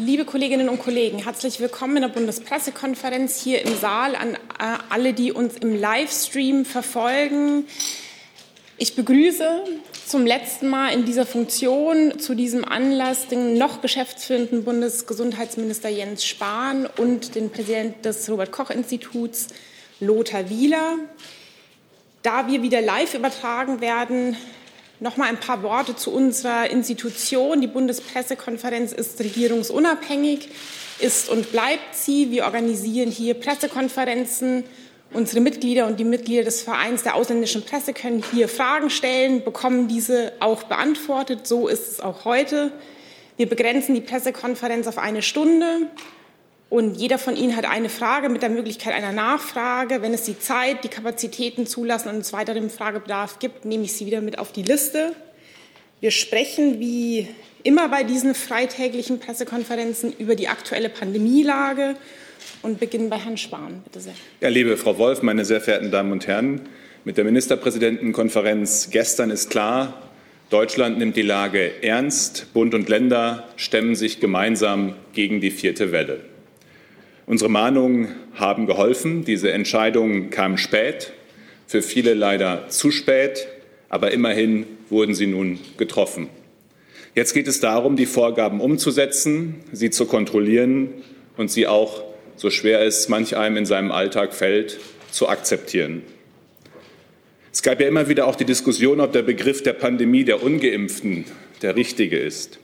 Liebe Kolleginnen und Kollegen, herzlich willkommen in der Bundespressekonferenz hier im Saal an äh, alle, die uns im Livestream verfolgen. Ich begrüße zum letzten Mal in dieser Funktion zu diesem Anlass den noch geschäftsführenden Bundesgesundheitsminister Jens Spahn und den Präsidenten des Robert Koch Instituts Lothar Wieler. Da wir wieder live übertragen werden, noch mal ein paar Worte zu unserer Institution. Die Bundespressekonferenz ist regierungsunabhängig, ist und bleibt sie. Wir organisieren hier Pressekonferenzen Unsere Mitglieder und die Mitglieder des Vereins der ausländischen Presse können hier Fragen stellen, bekommen diese auch beantwortet. So ist es auch heute. Wir begrenzen die Pressekonferenz auf eine Stunde und jeder von Ihnen hat eine Frage mit der Möglichkeit einer Nachfrage. Wenn es die Zeit, die Kapazitäten zulassen und es weiteren Fragebedarf gibt, nehme ich Sie wieder mit auf die Liste. Wir sprechen wie immer bei diesen freitäglichen Pressekonferenzen über die aktuelle Pandemielage und beginnen bei Herrn Spahn. Bitte sehr. Ja, liebe Frau Wolf, meine sehr verehrten Damen und Herren, mit der Ministerpräsidentenkonferenz gestern ist klar, Deutschland nimmt die Lage ernst. Bund und Länder stemmen sich gemeinsam gegen die vierte Welle. Unsere Mahnungen haben geholfen. Diese Entscheidung kam spät, für viele leider zu spät, aber immerhin wurden sie nun getroffen. Jetzt geht es darum, die Vorgaben umzusetzen, sie zu kontrollieren und sie auch so schwer es manch einem in seinem Alltag fällt, zu akzeptieren. Es gab ja immer wieder auch die Diskussion, ob der Begriff der Pandemie der ungeimpften der richtige ist.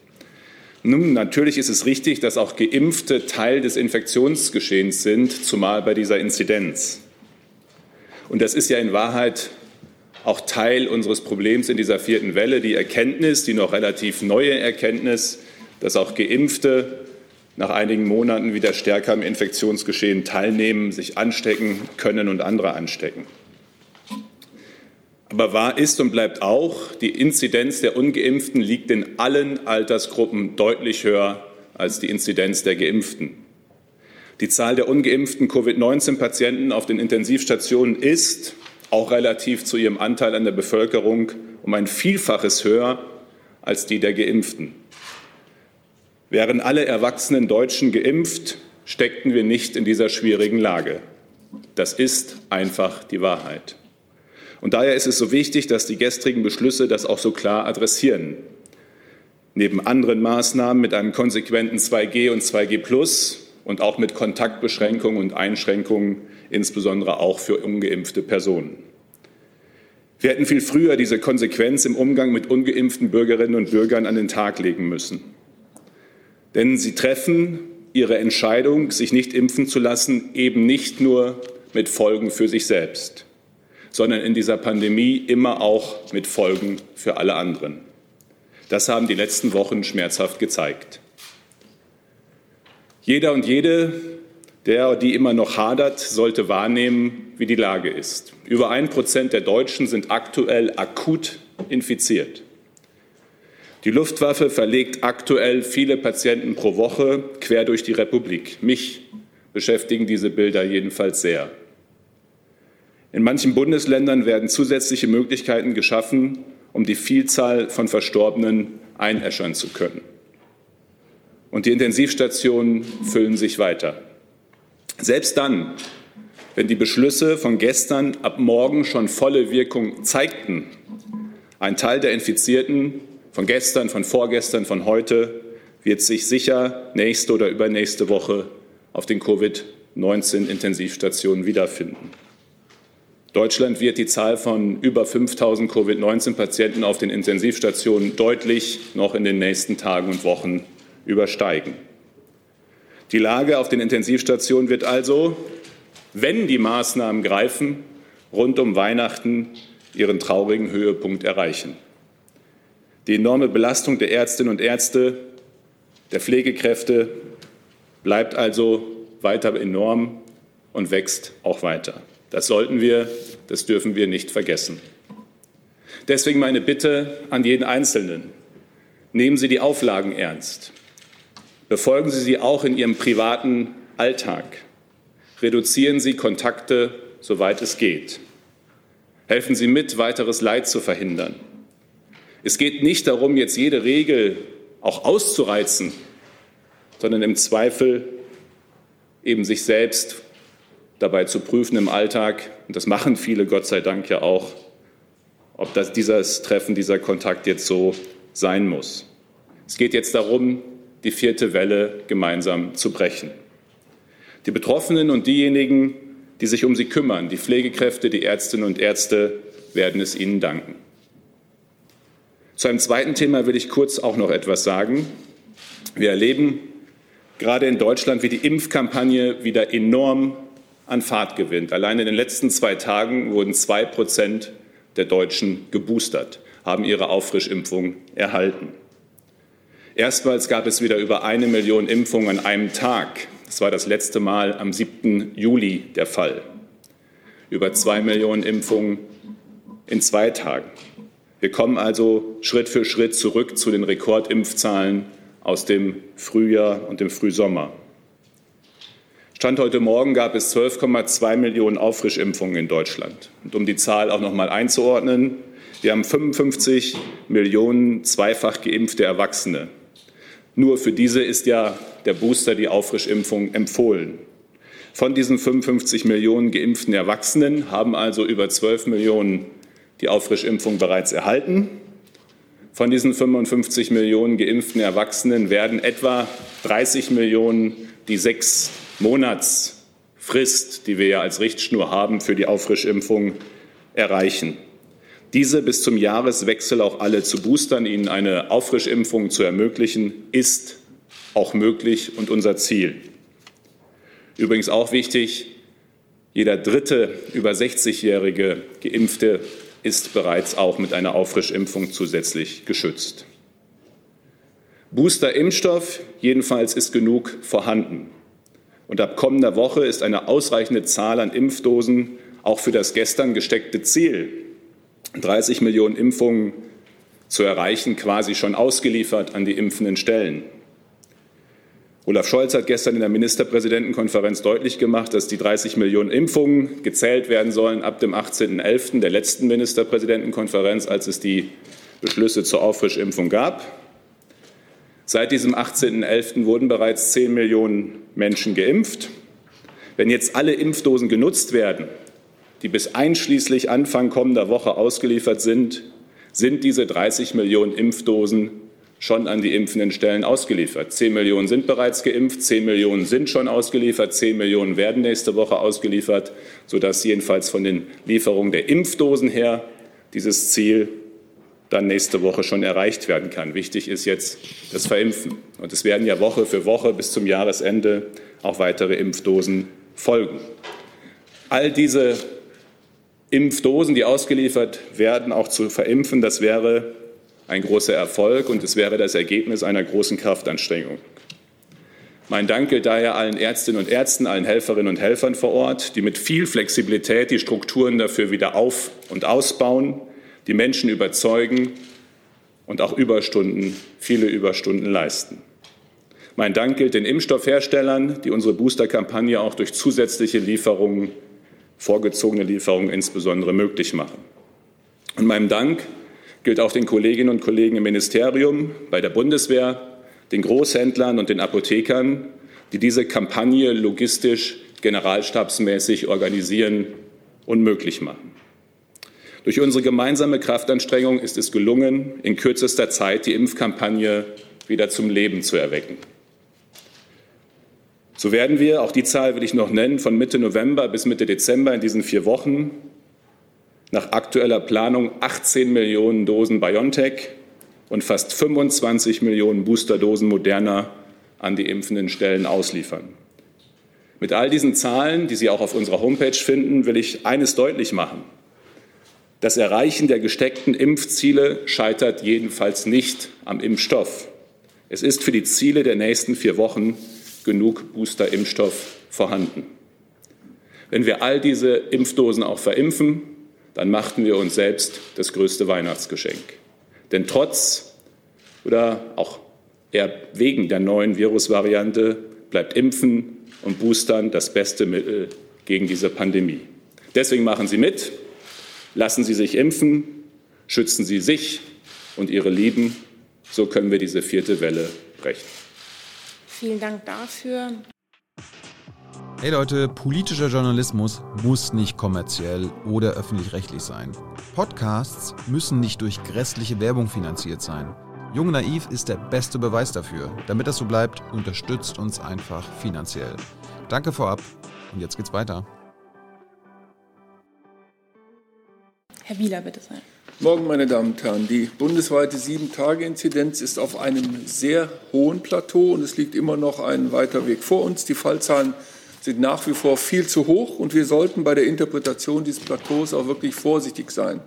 Nun, natürlich ist es richtig, dass auch Geimpfte Teil des Infektionsgeschehens sind, zumal bei dieser Inzidenz. Und das ist ja in Wahrheit auch Teil unseres Problems in dieser vierten Welle, die Erkenntnis, die noch relativ neue Erkenntnis, dass auch Geimpfte nach einigen Monaten wieder stärker am Infektionsgeschehen teilnehmen, sich anstecken können und andere anstecken. Aber wahr ist und bleibt auch, die Inzidenz der ungeimpften liegt in allen Altersgruppen deutlich höher als die Inzidenz der geimpften. Die Zahl der ungeimpften Covid-19-Patienten auf den Intensivstationen ist, auch relativ zu ihrem Anteil an der Bevölkerung, um ein Vielfaches höher als die der geimpften. Wären alle erwachsenen Deutschen geimpft, steckten wir nicht in dieser schwierigen Lage. Das ist einfach die Wahrheit. Und daher ist es so wichtig, dass die gestrigen Beschlüsse das auch so klar adressieren. Neben anderen Maßnahmen mit einem konsequenten 2G und 2G Plus und auch mit Kontaktbeschränkungen und Einschränkungen, insbesondere auch für ungeimpfte Personen. Wir hätten viel früher diese Konsequenz im Umgang mit ungeimpften Bürgerinnen und Bürgern an den Tag legen müssen. Denn sie treffen ihre Entscheidung, sich nicht impfen zu lassen, eben nicht nur mit Folgen für sich selbst, sondern in dieser Pandemie immer auch mit Folgen für alle anderen. Das haben die letzten Wochen schmerzhaft gezeigt. Jeder und jede, der die immer noch hadert, sollte wahrnehmen, wie die Lage ist. Über ein Prozent der Deutschen sind aktuell akut infiziert. Die Luftwaffe verlegt aktuell viele Patienten pro Woche quer durch die Republik. Mich beschäftigen diese Bilder jedenfalls sehr. In manchen Bundesländern werden zusätzliche Möglichkeiten geschaffen, um die Vielzahl von Verstorbenen einäschern zu können. Und die Intensivstationen füllen sich weiter. Selbst dann, wenn die Beschlüsse von gestern ab morgen schon volle Wirkung zeigten, ein Teil der Infizierten von gestern, von vorgestern, von heute wird sich sicher nächste oder übernächste Woche auf den Covid-19-Intensivstationen wiederfinden. Deutschland wird die Zahl von über 5000 Covid-19-Patienten auf den Intensivstationen deutlich noch in den nächsten Tagen und Wochen übersteigen. Die Lage auf den Intensivstationen wird also, wenn die Maßnahmen greifen, rund um Weihnachten ihren traurigen Höhepunkt erreichen. Die enorme Belastung der Ärztinnen und Ärzte, der Pflegekräfte bleibt also weiter enorm und wächst auch weiter. Das sollten wir, das dürfen wir nicht vergessen. Deswegen meine Bitte an jeden Einzelnen. Nehmen Sie die Auflagen ernst. Befolgen Sie sie auch in Ihrem privaten Alltag. Reduzieren Sie Kontakte, soweit es geht. Helfen Sie mit, weiteres Leid zu verhindern. Es geht nicht darum, jetzt jede Regel auch auszureizen, sondern im Zweifel eben sich selbst dabei zu prüfen im Alltag, und das machen viele Gott sei Dank ja auch, ob das, dieses Treffen, dieser Kontakt jetzt so sein muss. Es geht jetzt darum, die vierte Welle gemeinsam zu brechen. Die Betroffenen und diejenigen, die sich um sie kümmern, die Pflegekräfte, die Ärztinnen und Ärzte, werden es ihnen danken. Zu einem zweiten Thema will ich kurz auch noch etwas sagen. Wir erleben gerade in Deutschland, wie die Impfkampagne wieder enorm an Fahrt gewinnt. Allein in den letzten zwei Tagen wurden zwei Prozent der Deutschen geboostert, haben ihre Auffrischimpfung erhalten. Erstmals gab es wieder über eine Million Impfungen an einem Tag. Das war das letzte Mal am 7. Juli der Fall. Über zwei Millionen Impfungen in zwei Tagen. Wir kommen also Schritt für Schritt zurück zu den Rekordimpfzahlen aus dem Frühjahr und dem Frühsommer. Stand heute Morgen gab es 12,2 Millionen Auffrischimpfungen in Deutschland. Und um die Zahl auch noch mal einzuordnen, wir haben 55 Millionen zweifach geimpfte Erwachsene. Nur für diese ist ja der Booster, die Auffrischimpfung, empfohlen. Von diesen 55 Millionen geimpften Erwachsenen haben also über 12 Millionen die Auffrischimpfung bereits erhalten. Von diesen 55 Millionen geimpften Erwachsenen werden etwa 30 Millionen die sechs Monatsfrist, die wir ja als Richtschnur haben für die Auffrischimpfung, erreichen. Diese bis zum Jahreswechsel auch alle zu boostern, ihnen eine Auffrischimpfung zu ermöglichen, ist auch möglich und unser Ziel. Übrigens auch wichtig, jeder dritte über 60-jährige Geimpfte ist bereits auch mit einer Auffrischimpfung zusätzlich geschützt. Booster-Impfstoff jedenfalls ist genug vorhanden. Und ab kommender Woche ist eine ausreichende Zahl an Impfdosen auch für das gestern gesteckte Ziel, 30 Millionen Impfungen zu erreichen, quasi schon ausgeliefert an die impfenden Stellen. Olaf Scholz hat gestern in der Ministerpräsidentenkonferenz deutlich gemacht, dass die 30 Millionen Impfungen gezählt werden sollen ab dem 18.11. der letzten Ministerpräsidentenkonferenz, als es die Beschlüsse zur Auffrischimpfung gab. Seit diesem 18.11. wurden bereits 10 Millionen Menschen geimpft. Wenn jetzt alle Impfdosen genutzt werden, die bis einschließlich Anfang kommender Woche ausgeliefert sind, sind diese 30 Millionen Impfdosen schon an die impfenden Stellen ausgeliefert. 10 Millionen sind bereits geimpft, 10 Millionen sind schon ausgeliefert, 10 Millionen werden nächste Woche ausgeliefert, sodass jedenfalls von den Lieferungen der Impfdosen her dieses Ziel dann nächste Woche schon erreicht werden kann. Wichtig ist jetzt das Verimpfen. Und es werden ja Woche für Woche bis zum Jahresende auch weitere Impfdosen folgen. All diese Impfdosen, die ausgeliefert werden, auch zu verimpfen, das wäre ein großer Erfolg und es wäre das Ergebnis einer großen Kraftanstrengung. Mein Dank gilt daher allen Ärztinnen und Ärzten, allen Helferinnen und Helfern vor Ort, die mit viel Flexibilität die Strukturen dafür wieder auf- und ausbauen, die Menschen überzeugen und auch Überstunden, viele Überstunden leisten. Mein Dank gilt den Impfstoffherstellern, die unsere Boosterkampagne auch durch zusätzliche Lieferungen, vorgezogene Lieferungen insbesondere möglich machen. Und meinem Dank gilt auch den Kolleginnen und Kollegen im Ministerium, bei der Bundeswehr, den Großhändlern und den Apothekern, die diese Kampagne logistisch generalstabsmäßig organisieren und möglich machen. Durch unsere gemeinsame Kraftanstrengung ist es gelungen, in kürzester Zeit die Impfkampagne wieder zum Leben zu erwecken. So werden wir, auch die Zahl will ich noch nennen, von Mitte November bis Mitte Dezember in diesen vier Wochen nach aktueller Planung 18 Millionen Dosen BioNTech und fast 25 Millionen Boosterdosen Moderna an die impfenden Stellen ausliefern. Mit all diesen Zahlen, die Sie auch auf unserer Homepage finden, will ich eines deutlich machen. Das Erreichen der gesteckten Impfziele scheitert jedenfalls nicht am Impfstoff. Es ist für die Ziele der nächsten vier Wochen genug Booster-Impfstoff vorhanden. Wenn wir all diese Impfdosen auch verimpfen, dann machten wir uns selbst das größte Weihnachtsgeschenk. Denn trotz oder auch eher wegen der neuen Virusvariante bleibt Impfen und Boostern das beste Mittel gegen diese Pandemie. Deswegen machen Sie mit. Lassen Sie sich impfen, schützen Sie sich und Ihre Lieben. So können wir diese vierte Welle brechen. Vielen Dank dafür. Hey Leute, politischer Journalismus muss nicht kommerziell oder öffentlich-rechtlich sein. Podcasts müssen nicht durch grässliche Werbung finanziert sein. Jung Naiv ist der beste Beweis dafür. Damit das so bleibt, unterstützt uns einfach finanziell. Danke vorab und jetzt geht's weiter. Herr Wieler, bitte sehr. Morgen, meine Damen und Herren. Die bundesweite Sieben-Tage-Inzidenz ist auf einem sehr hohen Plateau und es liegt immer noch ein weiter Weg vor uns. Die Fallzahlen sind nach wie vor viel zu hoch und wir sollten bei der Interpretation dieses Plateaus auch wirklich vorsichtig sein.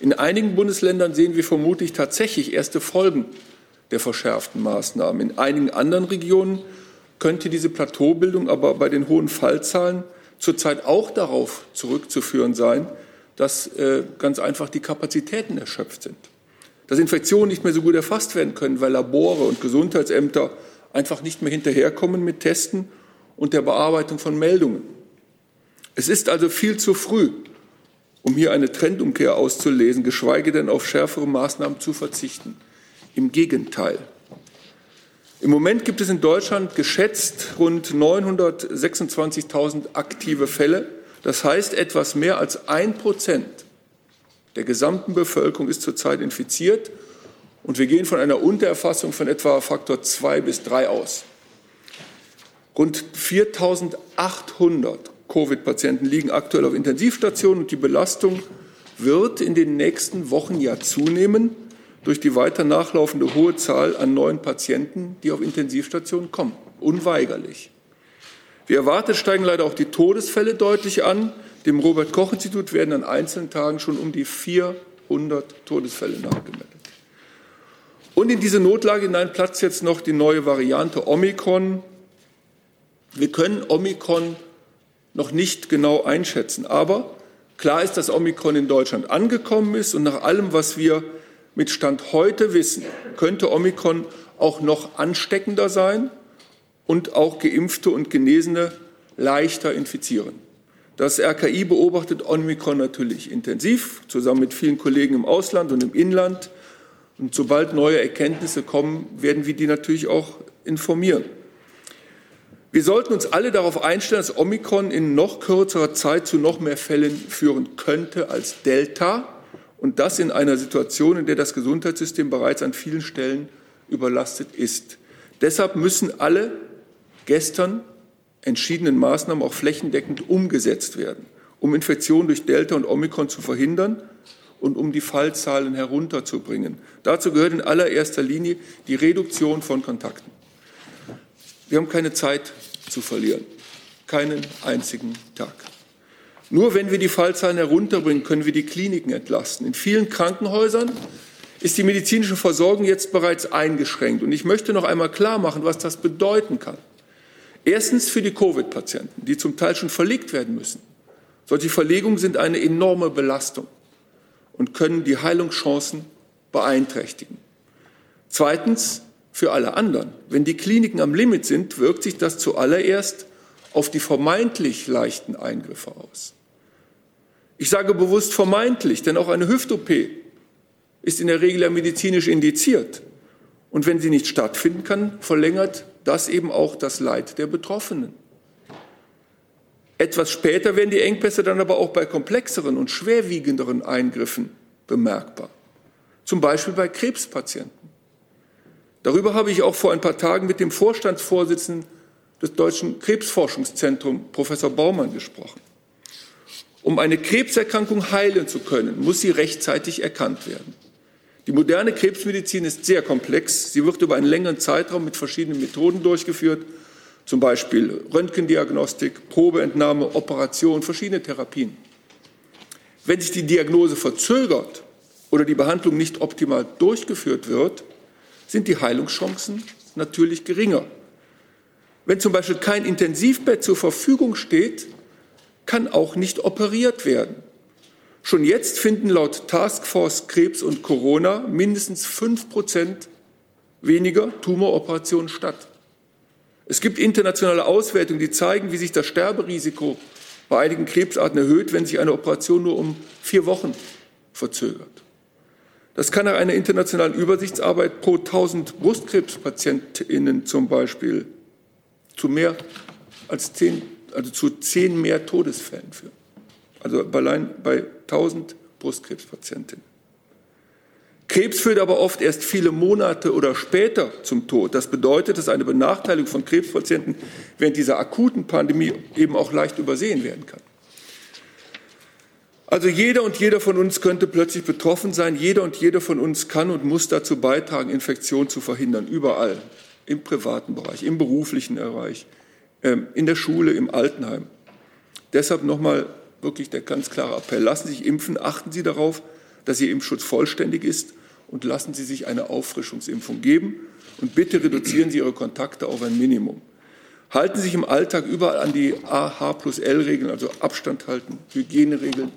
In einigen Bundesländern sehen wir vermutlich tatsächlich erste Folgen der verschärften Maßnahmen. In einigen anderen Regionen könnte diese Plateaubildung aber bei den hohen Fallzahlen zurzeit auch darauf zurückzuführen sein, dass äh, ganz einfach die Kapazitäten erschöpft sind. Dass Infektionen nicht mehr so gut erfasst werden können, weil Labore und Gesundheitsämter einfach nicht mehr hinterherkommen mit Testen und der Bearbeitung von Meldungen. Es ist also viel zu früh, um hier eine Trendumkehr auszulesen, geschweige denn auf schärfere Maßnahmen zu verzichten. Im Gegenteil. Im Moment gibt es in Deutschland geschätzt rund 926.000 aktive Fälle. Das heißt, etwas mehr als ein Prozent der gesamten Bevölkerung ist zurzeit infiziert. Und wir gehen von einer Untererfassung von etwa Faktor zwei bis drei aus. Rund 4.800 Covid-Patienten liegen aktuell auf Intensivstationen und die Belastung wird in den nächsten Wochen ja zunehmen durch die weiter nachlaufende hohe Zahl an neuen Patienten, die auf Intensivstationen kommen. Unweigerlich. Wie erwartet steigen leider auch die Todesfälle deutlich an. Dem Robert Koch Institut werden an einzelnen Tagen schon um die 400 Todesfälle nachgemeldet. Und in diese Notlage hinein platzt jetzt noch die neue Variante Omikron. Wir können Omikron noch nicht genau einschätzen, aber klar ist, dass Omikron in Deutschland angekommen ist und nach allem, was wir mit Stand heute wissen, könnte Omikron auch noch ansteckender sein und auch Geimpfte und Genesene leichter infizieren. Das RKI beobachtet Omikron natürlich intensiv, zusammen mit vielen Kollegen im Ausland und im Inland. Und sobald neue Erkenntnisse kommen, werden wir die natürlich auch informieren. Wir sollten uns alle darauf einstellen, dass Omikron in noch kürzerer Zeit zu noch mehr Fällen führen könnte als Delta. Und das in einer Situation, in der das Gesundheitssystem bereits an vielen Stellen überlastet ist. Deshalb müssen alle gestern entschiedenen Maßnahmen auch flächendeckend umgesetzt werden, um Infektionen durch Delta und Omikron zu verhindern und um die Fallzahlen herunterzubringen. Dazu gehört in allererster Linie die Reduktion von Kontakten. Wir haben keine Zeit zu verlieren, keinen einzigen Tag. Nur wenn wir die Fallzahlen herunterbringen, können wir die Kliniken entlasten. In vielen Krankenhäusern ist die medizinische Versorgung jetzt bereits eingeschränkt. Und ich möchte noch einmal klar machen, was das bedeuten kann. Erstens für die Covid-Patienten, die zum Teil schon verlegt werden müssen. Solche Verlegungen sind eine enorme Belastung und können die Heilungschancen beeinträchtigen. Zweitens für alle anderen. Wenn die Kliniken am Limit sind, wirkt sich das zuallererst auf die vermeintlich leichten Eingriffe aus. Ich sage bewusst vermeintlich, denn auch eine Hüft-OP ist in der Regel ja medizinisch indiziert. Und wenn sie nicht stattfinden kann, verlängert das eben auch das Leid der Betroffenen. Etwas später werden die Engpässe dann aber auch bei komplexeren und schwerwiegenderen Eingriffen bemerkbar. Zum Beispiel bei Krebspatienten. Darüber habe ich auch vor ein paar Tagen mit dem Vorstandsvorsitzenden des Deutschen Krebsforschungszentrums, Professor Baumann, gesprochen. Um eine Krebserkrankung heilen zu können, muss sie rechtzeitig erkannt werden. Die moderne Krebsmedizin ist sehr komplex. Sie wird über einen längeren Zeitraum mit verschiedenen Methoden durchgeführt, zum Beispiel Röntgendiagnostik, Probeentnahme, Operation, verschiedene Therapien. Wenn sich die Diagnose verzögert oder die Behandlung nicht optimal durchgeführt wird, sind die Heilungschancen natürlich geringer. Wenn zum Beispiel kein Intensivbett zur Verfügung steht, kann auch nicht operiert werden. Schon jetzt finden laut Taskforce Krebs und Corona mindestens fünf Prozent weniger Tumoroperationen statt. Es gibt internationale Auswertungen, die zeigen, wie sich das Sterberisiko bei einigen Krebsarten erhöht, wenn sich eine Operation nur um vier Wochen verzögert. Das kann nach einer internationalen Übersichtsarbeit pro 1000 Brustkrebspatientinnen zum Beispiel zu mehr als zehn, also zu zehn mehr Todesfällen führen. Also allein bei 1000 Brustkrebspatientinnen. Krebs führt aber oft erst viele Monate oder später zum Tod. Das bedeutet, dass eine Benachteiligung von Krebspatienten während dieser akuten Pandemie eben auch leicht übersehen werden kann. Also jeder und jeder von uns könnte plötzlich betroffen sein. Jeder und jeder von uns kann und muss dazu beitragen, Infektionen zu verhindern, überall, im privaten Bereich, im beruflichen Bereich, ähm, in der Schule, im Altenheim. Deshalb nochmal wirklich der ganz klare Appell. Lassen Sie sich impfen, achten Sie darauf, dass Ihr Impfschutz vollständig ist und lassen Sie sich eine Auffrischungsimpfung geben. Und bitte reduzieren Sie Ihre Kontakte auf ein Minimum. Halten Sie sich im Alltag überall an die AH plus L-Regeln, also Abstand halten, Hygieneregeln,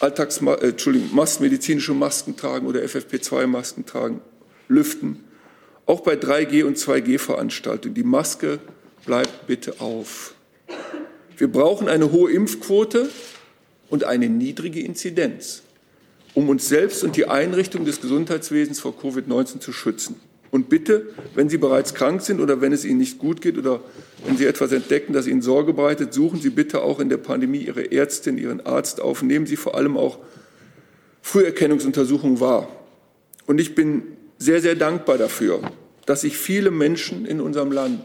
Alltags äh, Entschuldigung, Mas medizinische Masken tragen oder FFP2-Masken tragen, lüften. Auch bei 3G- und 2G-Veranstaltungen. Die Maske bleibt bitte auf. Wir brauchen eine hohe Impfquote und eine niedrige Inzidenz um uns selbst und die Einrichtung des Gesundheitswesens vor Covid-19 zu schützen. Und bitte, wenn Sie bereits krank sind oder wenn es Ihnen nicht gut geht oder wenn Sie etwas entdecken, das Ihnen Sorge bereitet, suchen Sie bitte auch in der Pandemie Ihre Ärztin, Ihren Arzt auf. Nehmen Sie vor allem auch Früherkennungsuntersuchungen wahr. Und ich bin sehr, sehr dankbar dafür, dass sich viele Menschen in unserem Land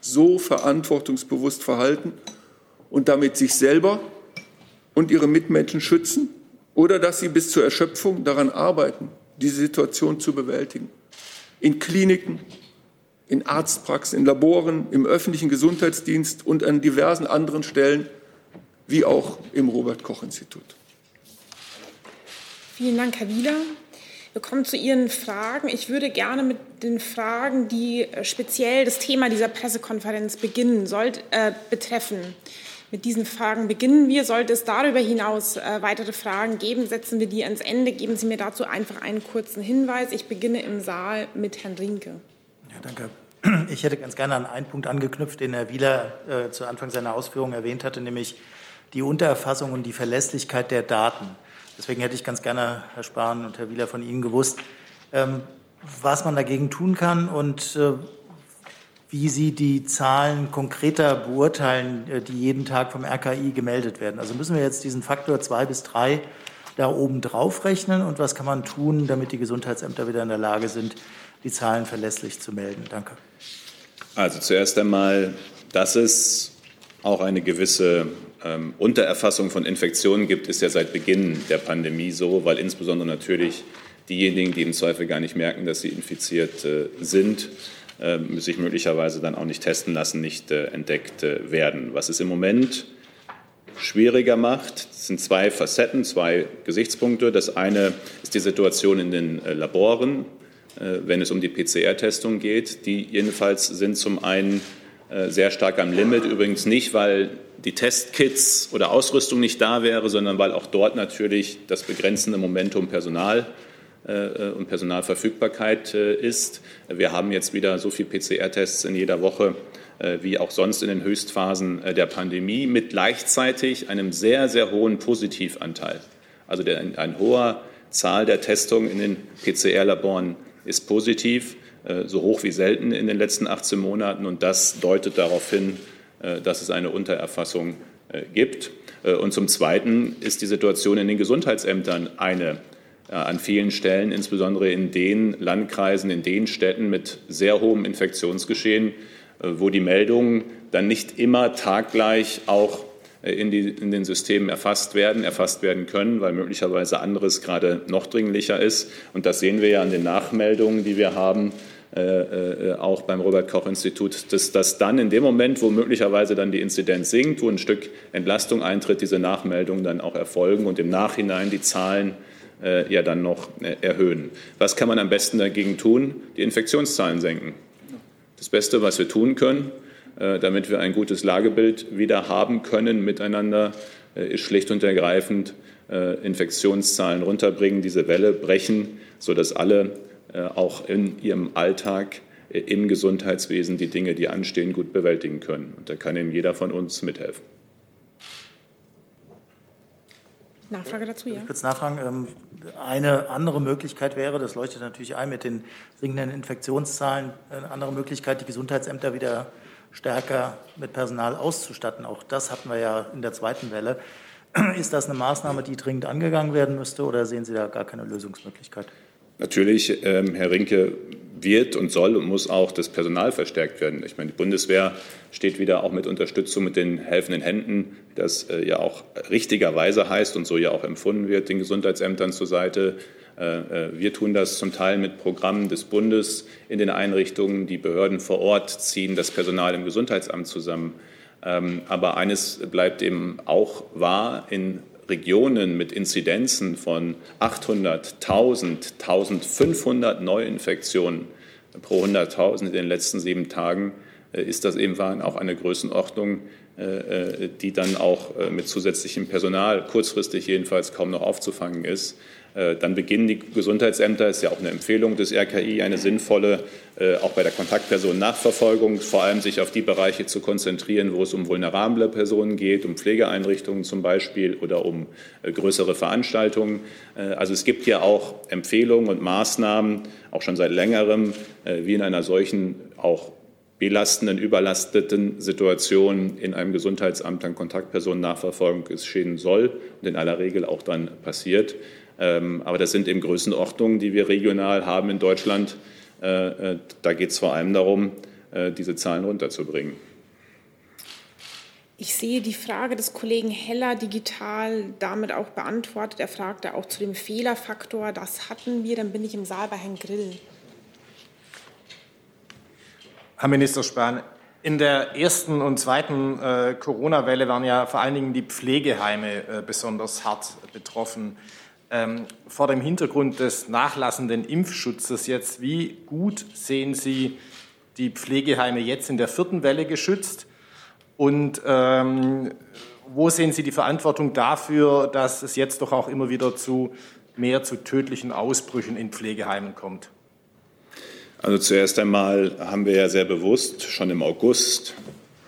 so verantwortungsbewusst verhalten und damit sich selber und ihre Mitmenschen schützen oder dass sie bis zur Erschöpfung daran arbeiten, diese Situation zu bewältigen. In Kliniken, in Arztpraxen, in Laboren, im öffentlichen Gesundheitsdienst und an diversen anderen Stellen, wie auch im Robert Koch Institut. Vielen Dank, Herr Wieler. Wir kommen zu Ihren Fragen. Ich würde gerne mit den Fragen, die speziell das Thema dieser Pressekonferenz beginnen sollt, äh, betreffen. Mit diesen Fragen beginnen wir. Sollte es darüber hinaus äh, weitere Fragen geben, setzen wir die ans Ende. Geben Sie mir dazu einfach einen kurzen Hinweis. Ich beginne im Saal mit Herrn Rinke. Ja, danke. Ich hätte ganz gerne an einen Punkt angeknüpft, den Herr Wieler äh, zu Anfang seiner Ausführungen erwähnt hatte, nämlich die Untererfassung und die Verlässlichkeit der Daten. Deswegen hätte ich ganz gerne, Herr Spahn und Herr Wieler, von Ihnen gewusst, ähm, was man dagegen tun kann und äh, wie Sie die Zahlen konkreter beurteilen, äh, die jeden Tag vom RKI gemeldet werden. Also müssen wir jetzt diesen Faktor zwei bis drei da oben drauf rechnen und was kann man tun, damit die Gesundheitsämter wieder in der Lage sind, die Zahlen verlässlich zu melden? Danke. Also zuerst einmal, dass es auch eine gewisse ähm, Untererfassung von Infektionen gibt, ist ja seit Beginn der Pandemie so, weil insbesondere natürlich diejenigen, die im Zweifel gar nicht merken, dass sie infiziert äh, sind, sich möglicherweise dann auch nicht testen lassen, nicht äh, entdeckt äh, werden. Was es im Moment schwieriger macht, sind zwei Facetten, zwei Gesichtspunkte. Das eine ist die Situation in den Laboren, wenn es um die PCR-Testung geht. Die jedenfalls sind zum einen sehr stark am Limit, übrigens nicht, weil die Testkits oder Ausrüstung nicht da wäre, sondern weil auch dort natürlich das begrenzende Momentum Personal äh, und Personalverfügbarkeit äh, ist. Wir haben jetzt wieder so viele PCR-Tests in jeder Woche äh, wie auch sonst in den Höchstphasen der Pandemie mit gleichzeitig einem sehr, sehr hohen Positivanteil. Also der, ein hoher Zahl der Testungen in den PCR-Laboren ist positiv, so hoch wie selten in den letzten 18 Monaten. Und das deutet darauf hin, dass es eine Untererfassung gibt. Und zum Zweiten ist die Situation in den Gesundheitsämtern eine äh, an vielen Stellen, insbesondere in den Landkreisen, in den Städten mit sehr hohem Infektionsgeschehen, äh, wo die Meldungen dann nicht immer taggleich auch äh, in, die, in, den Systemen erfasst werden, erfasst werden können, weil möglicherweise anderes gerade noch dringlicher ist. Und das sehen wir ja an den Nachmeldungen, die wir haben, äh, äh, auch beim Robert Koch Institut, dass das dann in dem Moment, wo möglicherweise dann die Inzidenz sinkt, wo ein Stück Entlastung eintritt, diese Nachmeldungen dann auch erfolgen und im Nachhinein die Zahlen äh, ja dann noch äh, erhöhen. Was kann man am besten dagegen tun? Die Infektionszahlen senken. Das Beste, was wir tun können, äh, damit wir ein gutes Lagebild wieder haben können miteinander, ist schlicht und ergreifend Infektionszahlen runterbringen, diese Welle brechen, sodass alle auch in ihrem Alltag im Gesundheitswesen die Dinge, die anstehen, gut bewältigen können. Und da kann Ihnen jeder von uns mithelfen. Nachfrage dazu, ja. Ich kurz nachfragen. Ähm, eine andere Möglichkeit wäre, das leuchtet natürlich ein mit den sinkenden Infektionszahlen, eine andere Möglichkeit, die Gesundheitsämter wieder stärker mit Personal auszustatten. Auch das hatten wir ja in der zweiten Welle. Ist das eine Maßnahme, die dringend angegangen werden müsste oder sehen Sie da gar keine Lösungsmöglichkeit? Natürlich, ähm, Herr Rinke, wird und soll und muss auch das Personal verstärkt werden. Ich meine, die Bundeswehr steht wieder auch mit Unterstützung mit den helfenden Händen, das äh, ja auch richtigerweise heißt und so ja auch empfunden wird, den Gesundheitsämtern zur Seite. Äh, äh, wir tun das zum Teil mit Programmen des Bundes in den Einrichtungen. Die Behörden vor Ort ziehen das Personal im Gesundheitsamt zusammen. Ähm, aber eines bleibt eben auch wahr, in Regionen mit Inzidenzen von 800, 1000, 1500 Neuinfektionen pro 100.000 in den letzten sieben Tagen ist das eben auch eine Größenordnung, die dann auch mit zusätzlichem Personal kurzfristig jedenfalls kaum noch aufzufangen ist. Äh, dann beginnen die Gesundheitsämter, ist ja auch eine Empfehlung des RKI, eine sinnvolle, äh, auch bei der Kontaktpersonennachverfolgung, vor allem sich auf die Bereiche zu konzentrieren, wo es um vulnerable Personen geht, um Pflegeeinrichtungen zum Beispiel oder um äh, größere Veranstaltungen. Also es gibt ja auch Empfehlungen und Maßnahmen, auch schon seit längerem, wie in einer solchen auch belastenden, überlasteten Situation in einem Gesundheitsamt an Kontaktpersonennachverfolgung geschehen soll und in aller Regel auch dann passiert. Ähm, aber das sind eben Größenordnungen, die wir regional haben in Deutschland. Äh, äh, da geht es vor allem darum, äh, diese Zahlen runterzubringen. Ich sehe die Frage des Kollegen Heller digital damit auch beantwortet. Er fragte auch zu dem Fehlerfaktor. Das hatten wir. Dann bin ich im Saal bei Herrn Grill. Herr Minister Spahn, in der ersten und zweiten äh, Corona-Welle waren ja vor allen Dingen die Pflegeheime äh, besonders hart betroffen ähm, vor dem Hintergrund des nachlassenden Impfschutzes jetzt, wie gut sehen Sie die Pflegeheime jetzt in der vierten Welle geschützt? Und ähm, wo sehen Sie die Verantwortung dafür, dass es jetzt doch auch immer wieder zu mehr zu tödlichen Ausbrüchen in Pflegeheimen kommt? Also zuerst einmal haben wir ja sehr bewusst schon im August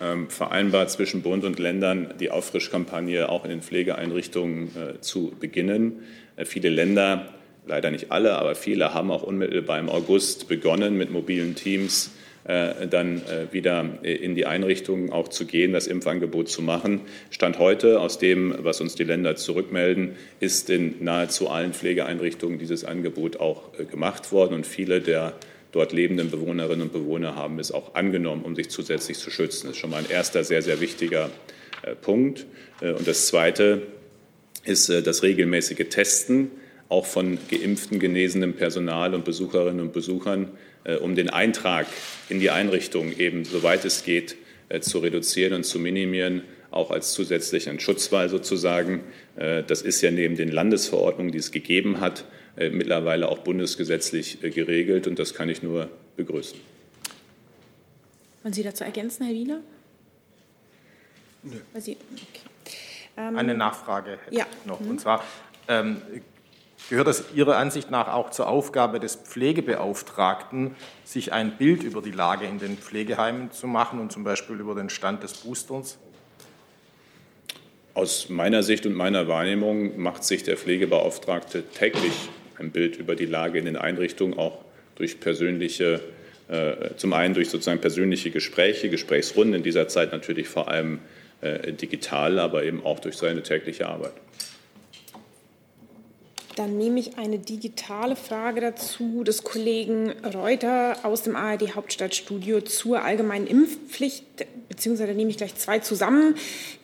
ähm, vereinbart zwischen Bund und Ländern die Auffrischkampagne auch in den Pflegeeinrichtungen äh, zu beginnen. Äh, viele Länder, leider nicht alle, aber viele haben auch unmittelbar im August begonnen, mit mobilen Teams äh, dann äh, wieder in die Einrichtungen auch zu gehen, das Impfangebot zu machen. Stand heute, aus dem, was uns die Länder zurückmelden, ist in nahezu allen Pflegeeinrichtungen dieses Angebot auch gemacht worden und viele der dort lebenden Bewohnerinnen und Bewohner haben es auch angenommen, um sich zusätzlich zu schützen. Das ist schon mal ein erster sehr, sehr wichtiger Punkt. Und das Zweite, ist äh, das regelmäßige Testen auch von geimpften, genesenem Personal und Besucherinnen und Besuchern, äh, um den Eintrag in die Einrichtung eben, soweit es geht, äh, zu reduzieren und zu minimieren, auch als zusätzlichen Schutzwall sozusagen. Das ist ja neben den Landesverordnungen, die es gegeben hat, mittlerweile auch bundesgesetzlich geregelt und das kann ich nur begrüßen. Wollen Sie dazu ergänzen, Herr Wieler? Nö. Okay. Ähm, Eine Nachfrage ja. noch. Mhm. Und zwar ähm, gehört es Ihrer Ansicht nach auch zur Aufgabe des Pflegebeauftragten, sich ein Bild über die Lage in den Pflegeheimen zu machen und zum Beispiel über den Stand des Boosters? Aus meiner Sicht und meiner Wahrnehmung macht sich der Pflegebeauftragte täglich ein Bild über die Lage in den Einrichtungen, auch durch persönliche, äh, zum einen durch sozusagen persönliche Gespräche, Gesprächsrunden, in dieser Zeit natürlich vor allem äh, digital, aber eben auch durch seine tägliche Arbeit. Dann nehme ich eine digitale Frage dazu des Kollegen Reuter aus dem ARD Hauptstadtstudio zur allgemeinen Impfpflicht, beziehungsweise nehme ich gleich zwei zusammen.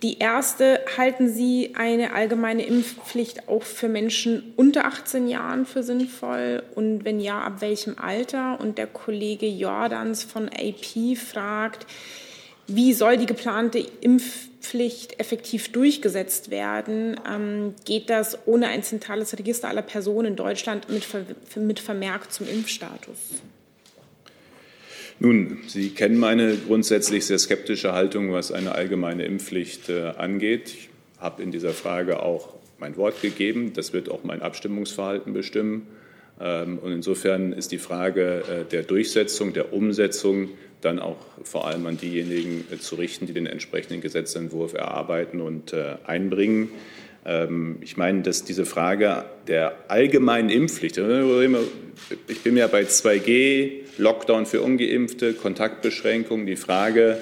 Die erste, halten Sie eine allgemeine Impfpflicht auch für Menschen unter 18 Jahren für sinnvoll? Und wenn ja, ab welchem Alter? Und der Kollege Jordans von AP fragt, wie soll die geplante Impfpflicht effektiv durchgesetzt werden? Ähm, geht das ohne ein zentrales Register aller Personen in Deutschland mit, mit Vermerk zum Impfstatus? Nun, Sie kennen meine grundsätzlich sehr skeptische Haltung, was eine allgemeine Impfpflicht äh, angeht. Ich habe in dieser Frage auch mein Wort gegeben. Das wird auch mein Abstimmungsverhalten bestimmen. Ähm, und insofern ist die Frage äh, der Durchsetzung, der Umsetzung dann auch vor allem an diejenigen äh, zu richten, die den entsprechenden Gesetzentwurf erarbeiten und äh, einbringen. Ähm, ich meine, dass diese Frage der allgemeinen Impfpflicht, ich bin ja bei 2G, Lockdown für Ungeimpfte, Kontaktbeschränkungen, die Frage,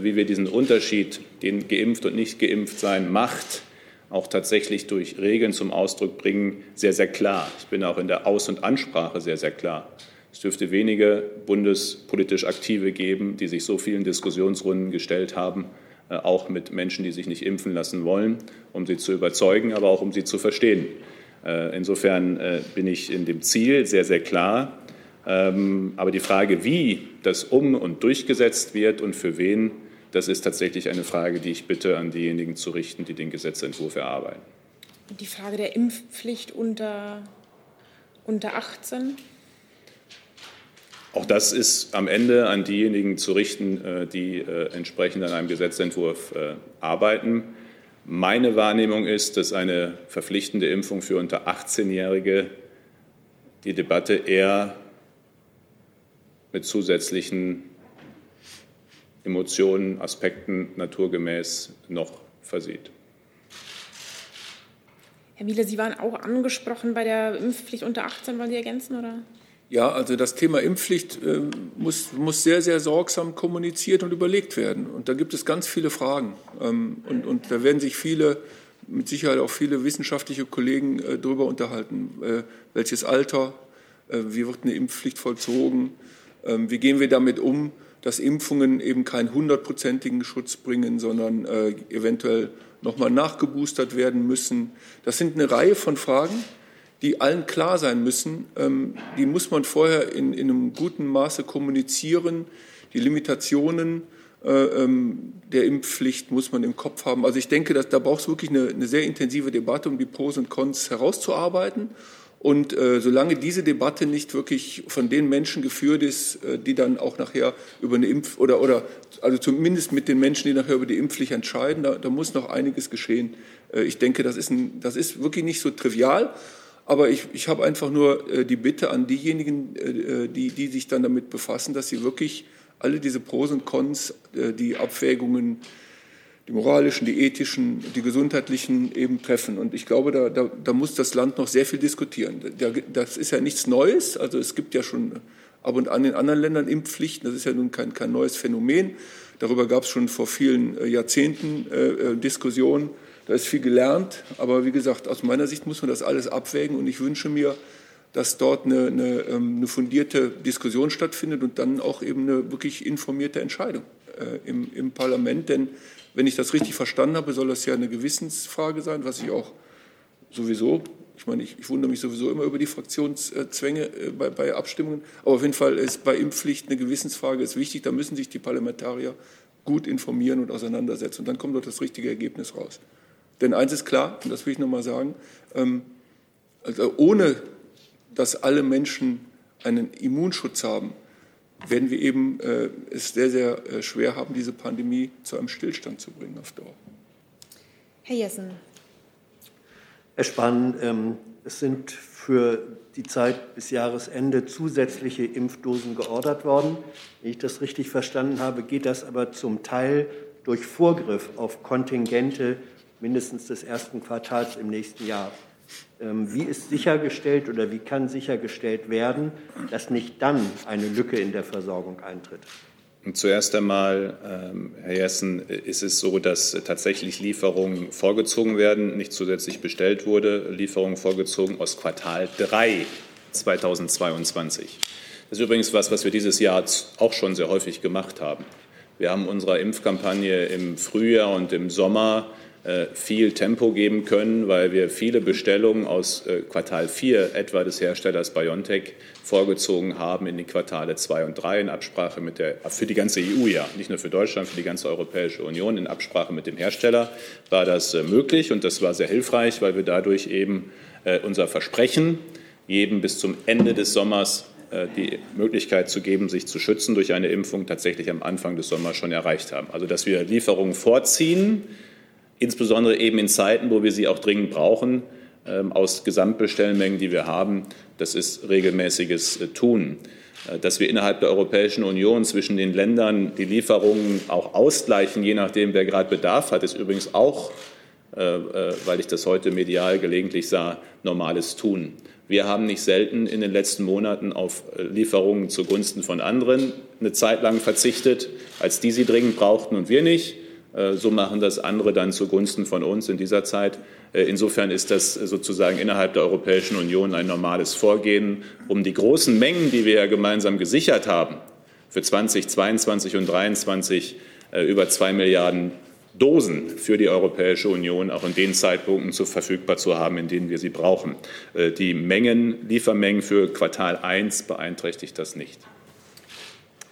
wie wir diesen Unterschied, den geimpft und nicht geimpft sein macht, auch tatsächlich durch Regeln zum Ausdruck bringen, sehr, sehr klar. Ich bin auch in der Aus- und Ansprache sehr, sehr klar. Es dürfte wenige bundespolitisch Aktive geben, die sich so vielen Diskussionsrunden gestellt haben, äh, auch mit Menschen, die sich nicht impfen lassen wollen, um sie zu überzeugen, aber auch um sie zu verstehen. Äh, insofern äh, bin ich in dem Ziel sehr, sehr klar. Ähm, aber die Frage, wie das um und durchgesetzt wird und für wen, das ist tatsächlich eine Frage, die ich bitte an diejenigen zu richten, die den Gesetzentwurf erarbeiten. Die Frage der Impfpflicht unter, unter 18? Auch das ist am Ende an diejenigen zu richten, äh, die äh, entsprechend an einem Gesetzentwurf äh, arbeiten. Meine Wahrnehmung ist, dass eine verpflichtende Impfung für unter 18-Jährige die Debatte eher mit zusätzlichen Emotionen, Aspekten naturgemäß noch versieht. Herr Wiele, Sie waren auch angesprochen bei der Impfpflicht unter 18. Wollen Sie ergänzen? Oder? Ja, also das Thema Impfpflicht äh, muss, muss sehr, sehr sorgsam kommuniziert und überlegt werden. Und da gibt es ganz viele Fragen. Ähm, und, und da werden sich viele, mit Sicherheit auch viele wissenschaftliche Kollegen äh, darüber unterhalten. Äh, welches Alter, äh, wie wird eine Impfpflicht vollzogen, ähm, wie gehen wir damit um, dass Impfungen eben keinen hundertprozentigen Schutz bringen, sondern äh, eventuell nochmal nachgeboostert werden müssen. Das sind eine Reihe von Fragen die allen klar sein müssen. Ähm, die muss man vorher in, in, einem guten Maße kommunizieren. Die Limitationen äh, ähm, der Impfpflicht muss man im Kopf haben. Also ich denke, dass, da braucht es wirklich eine, eine, sehr intensive Debatte, um die Pros und Cons herauszuarbeiten. Und äh, solange diese Debatte nicht wirklich von den Menschen geführt ist, äh, die dann auch nachher über eine Impf- oder, oder also zumindest mit den Menschen, die nachher über die Impfpflicht entscheiden, da, da muss noch einiges geschehen. Äh, ich denke, das ist, ein, das ist wirklich nicht so trivial. Aber ich, ich habe einfach nur äh, die Bitte an diejenigen, äh, äh, die, die sich dann damit befassen, dass sie wirklich alle diese Pros und Cons, äh, die Abwägungen, die moralischen, die ethischen, die gesundheitlichen eben treffen. Und ich glaube, da, da, da muss das Land noch sehr viel diskutieren. Da, das ist ja nichts Neues. Also es gibt ja schon ab und an in anderen Ländern Impfpflichten. Das ist ja nun kein, kein neues Phänomen. Darüber gab es schon vor vielen äh, Jahrzehnten äh, Diskussionen. Da ist viel gelernt, aber wie gesagt, aus meiner Sicht muss man das alles abwägen und ich wünsche mir, dass dort eine, eine, ähm, eine fundierte Diskussion stattfindet und dann auch eben eine wirklich informierte Entscheidung äh, im, im Parlament. Denn wenn ich das richtig verstanden habe, soll das ja eine Gewissensfrage sein, was ich auch sowieso, ich meine, ich, ich wundere mich sowieso immer über die Fraktionszwänge äh, bei, bei, Abstimmungen, aber auf jeden Fall ist bei Impfpflicht eine Gewissensfrage ist wichtig, da müssen sich die Parlamentarier gut informieren und auseinandersetzen und dann kommt dort das richtige Ergebnis raus. Denn eins ist klar, und das will ich nochmal sagen, ähm, also ohne dass alle Menschen einen Immunschutz haben, werden wir eben äh, es sehr, sehr äh, schwer haben, diese Pandemie zu einem Stillstand zu bringen auf Dauer. Herr Jessen. Herr Spahn, ähm, es sind für die Zeit bis Jahresende zusätzliche Impfdosen geordert worden. Wenn ich das richtig verstanden habe, geht das aber zum Teil durch Vorgriff auf Kontingente mindestens des ersten Quartals im nächsten Jahr. Ähm, wie ist sichergestellt oder wie kann sichergestellt werden, dass nicht dann eine Lücke in der Versorgung eintritt? Zuerst einmal, ähm, Herr Jessen, ist es so, dass tatsächlich Lieferungen vorgezogen werden, nicht zusätzlich bestellt wurde, Lieferungen vorgezogen aus Quartal 3 2022. Das ist übrigens was, was wir dieses Jahr auch schon sehr häufig gemacht haben. Wir haben unserer Impfkampagne im Frühjahr und im Sommer viel Tempo geben können, weil wir viele Bestellungen aus äh, Quartal 4 etwa des Herstellers BioNTech vorgezogen haben in die Quartale 2 und 3 in Absprache mit der, für die ganze EU ja, nicht nur für Deutschland, für die ganze Europäische Union, in Absprache mit dem Hersteller war das äh, möglich und das war sehr hilfreich, weil wir dadurch eben unser Versprechen, jedem bis zum Ende des Sommers die Möglichkeit zu geben, sich zu schützen durch eine Impfung tatsächlich am Anfang des Sommers schon erreicht haben. Also dass wir Lieferungen vorziehen, insbesondere eben in Zeiten, wo wir sie auch dringend brauchen, ähm, aus Gesamtbestellmengen, die wir haben. Das ist regelmäßiges äh, Tun. Äh, dass wir innerhalb der Europäischen Union zwischen den Ländern die Lieferungen auch ausgleichen, je nachdem, wer gerade Bedarf hat, ist übrigens auch weil ich das heute medial gelegentlich sah, normales Tun. Wir haben nicht selten in den letzten Monaten auf Lieferungen zugunsten von anderen eine Zeit lang verzichtet, als die sie dringend brauchten und wir nicht. So machen das andere dann zugunsten von uns in dieser Zeit. Insofern ist das sozusagen innerhalb der Europäischen Union ein normales Vorgehen, um die großen Mengen, die wir ja gemeinsam gesichert haben, für 2022 und 2023 über zwei Milliarden Dosen für die Europäische Union auch in den Zeitpunkten zu verfügbar zu haben, in denen wir sie brauchen. Die Mengen, Liefermengen für Quartal 1 beeinträchtigt das nicht.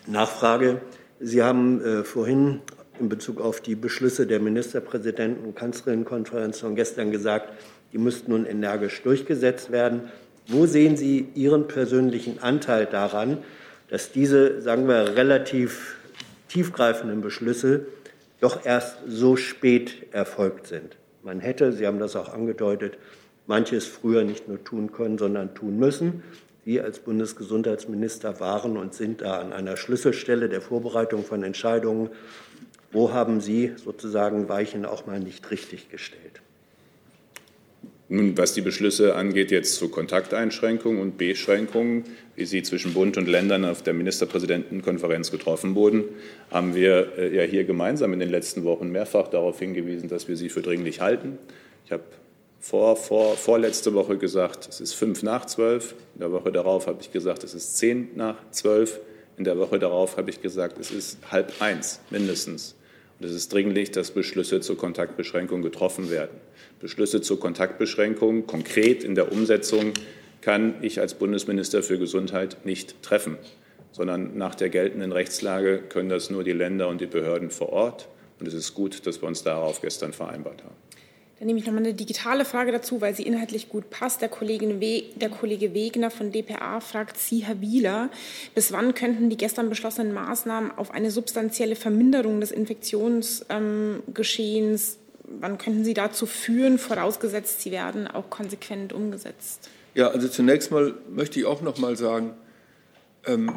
Nachfrage. Sie haben äh, vorhin in Bezug auf die Beschlüsse der Ministerpräsidenten- und Kanzlerinnenkonferenz von gestern gesagt, die müssten nun energisch durchgesetzt werden. Wo sehen Sie Ihren persönlichen Anteil daran, dass diese, sagen wir, relativ tiefgreifenden Beschlüsse doch erst so spät erfolgt sind? Man hätte, Sie haben das auch angedeutet, manches früher nicht nur tun können, sondern tun müssen. Sie als Bundesgesundheitsminister waren und sind da an einer Schlüsselstelle der Vorbereitung von Entscheidungen wo haben Sie sozusagen Weichen auch mal nicht richtig gestellt? Nun, was die Beschlüsse angeht, jetzt zu Kontakteinschränkungen und Beschränkungen, wie sie zwischen Bund und Ländern auf der Ministerpräsidentenkonferenz getroffen wurden, haben wir äh, ja hier gemeinsam in den letzten Wochen mehrfach darauf hingewiesen, dass wir sie für dringlich halten. Ich habe vor, vor, vorletzte Woche gesagt, es ist fünf nach zwölf. In der Woche darauf habe ich gesagt, es ist zehn nach zwölf. In der Woche darauf habe ich gesagt, es ist halb eins mindestens. Und es ist dringlich, dass Beschlüsse zur Kontaktbeschränkung getroffen werden. Beschlüsse zur Kontaktbeschränkung konkret in der Umsetzung kann ich als Bundesminister für Gesundheit nicht treffen, sondern nach der geltenden Rechtslage können das nur die Länder und die Behörden vor Ort. Und es ist gut, dass wir uns darauf gestern vereinbart haben. Dann nehme ich noch mal eine digitale Frage dazu, weil sie inhaltlich gut passt. Der, Kollegin We der Kollege Wegner von dpa fragt Sie, Herr Wieler, bis wann könnten die gestern beschlossenen Maßnahmen auf eine substanzielle Verminderung des Infektionsgeschehens, ähm, wann könnten sie dazu führen, vorausgesetzt, sie werden auch konsequent umgesetzt? Ja, also zunächst mal möchte ich auch noch mal sagen, ähm,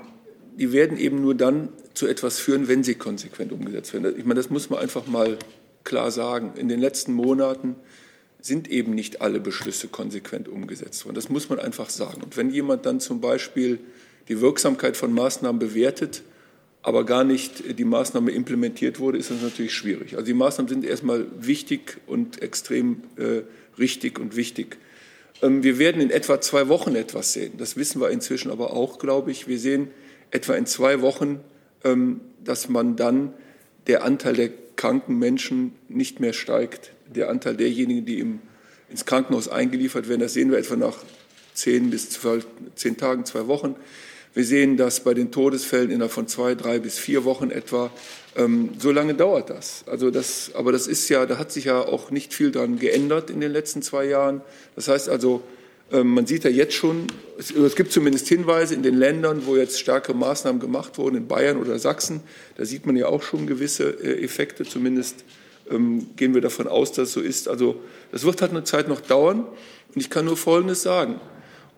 die werden eben nur dann zu etwas führen, wenn sie konsequent umgesetzt werden. Ich meine, das muss man einfach mal klar sagen, in den letzten Monaten sind eben nicht alle Beschlüsse konsequent umgesetzt worden. Das muss man einfach sagen. Und wenn jemand dann zum Beispiel die Wirksamkeit von Maßnahmen bewertet, aber gar nicht die Maßnahme implementiert wurde, ist das natürlich schwierig. Also die Maßnahmen sind erstmal wichtig und extrem äh, richtig und wichtig. Ähm, wir werden in etwa zwei Wochen etwas sehen. Das wissen wir inzwischen aber auch, glaube ich. Wir sehen etwa in zwei Wochen, ähm, dass man dann der Anteil der kranken Menschen nicht mehr steigt. Der Anteil derjenigen, die im, ins Krankenhaus eingeliefert werden, das sehen wir etwa nach zehn bis zwölf, zehn Tagen, zwei Wochen. Wir sehen das bei den Todesfällen innerhalb von zwei, drei bis vier Wochen etwa. Ähm, so lange dauert das. Also das. Aber das ist ja, da hat sich ja auch nicht viel dran geändert in den letzten zwei Jahren. Das heißt also, man sieht ja jetzt schon, es gibt zumindest Hinweise in den Ländern, wo jetzt starke Maßnahmen gemacht wurden, in Bayern oder Sachsen, da sieht man ja auch schon gewisse äh, Effekte, zumindest ähm, gehen wir davon aus, dass so ist. Also das wird halt eine Zeit noch dauern und ich kann nur Folgendes sagen,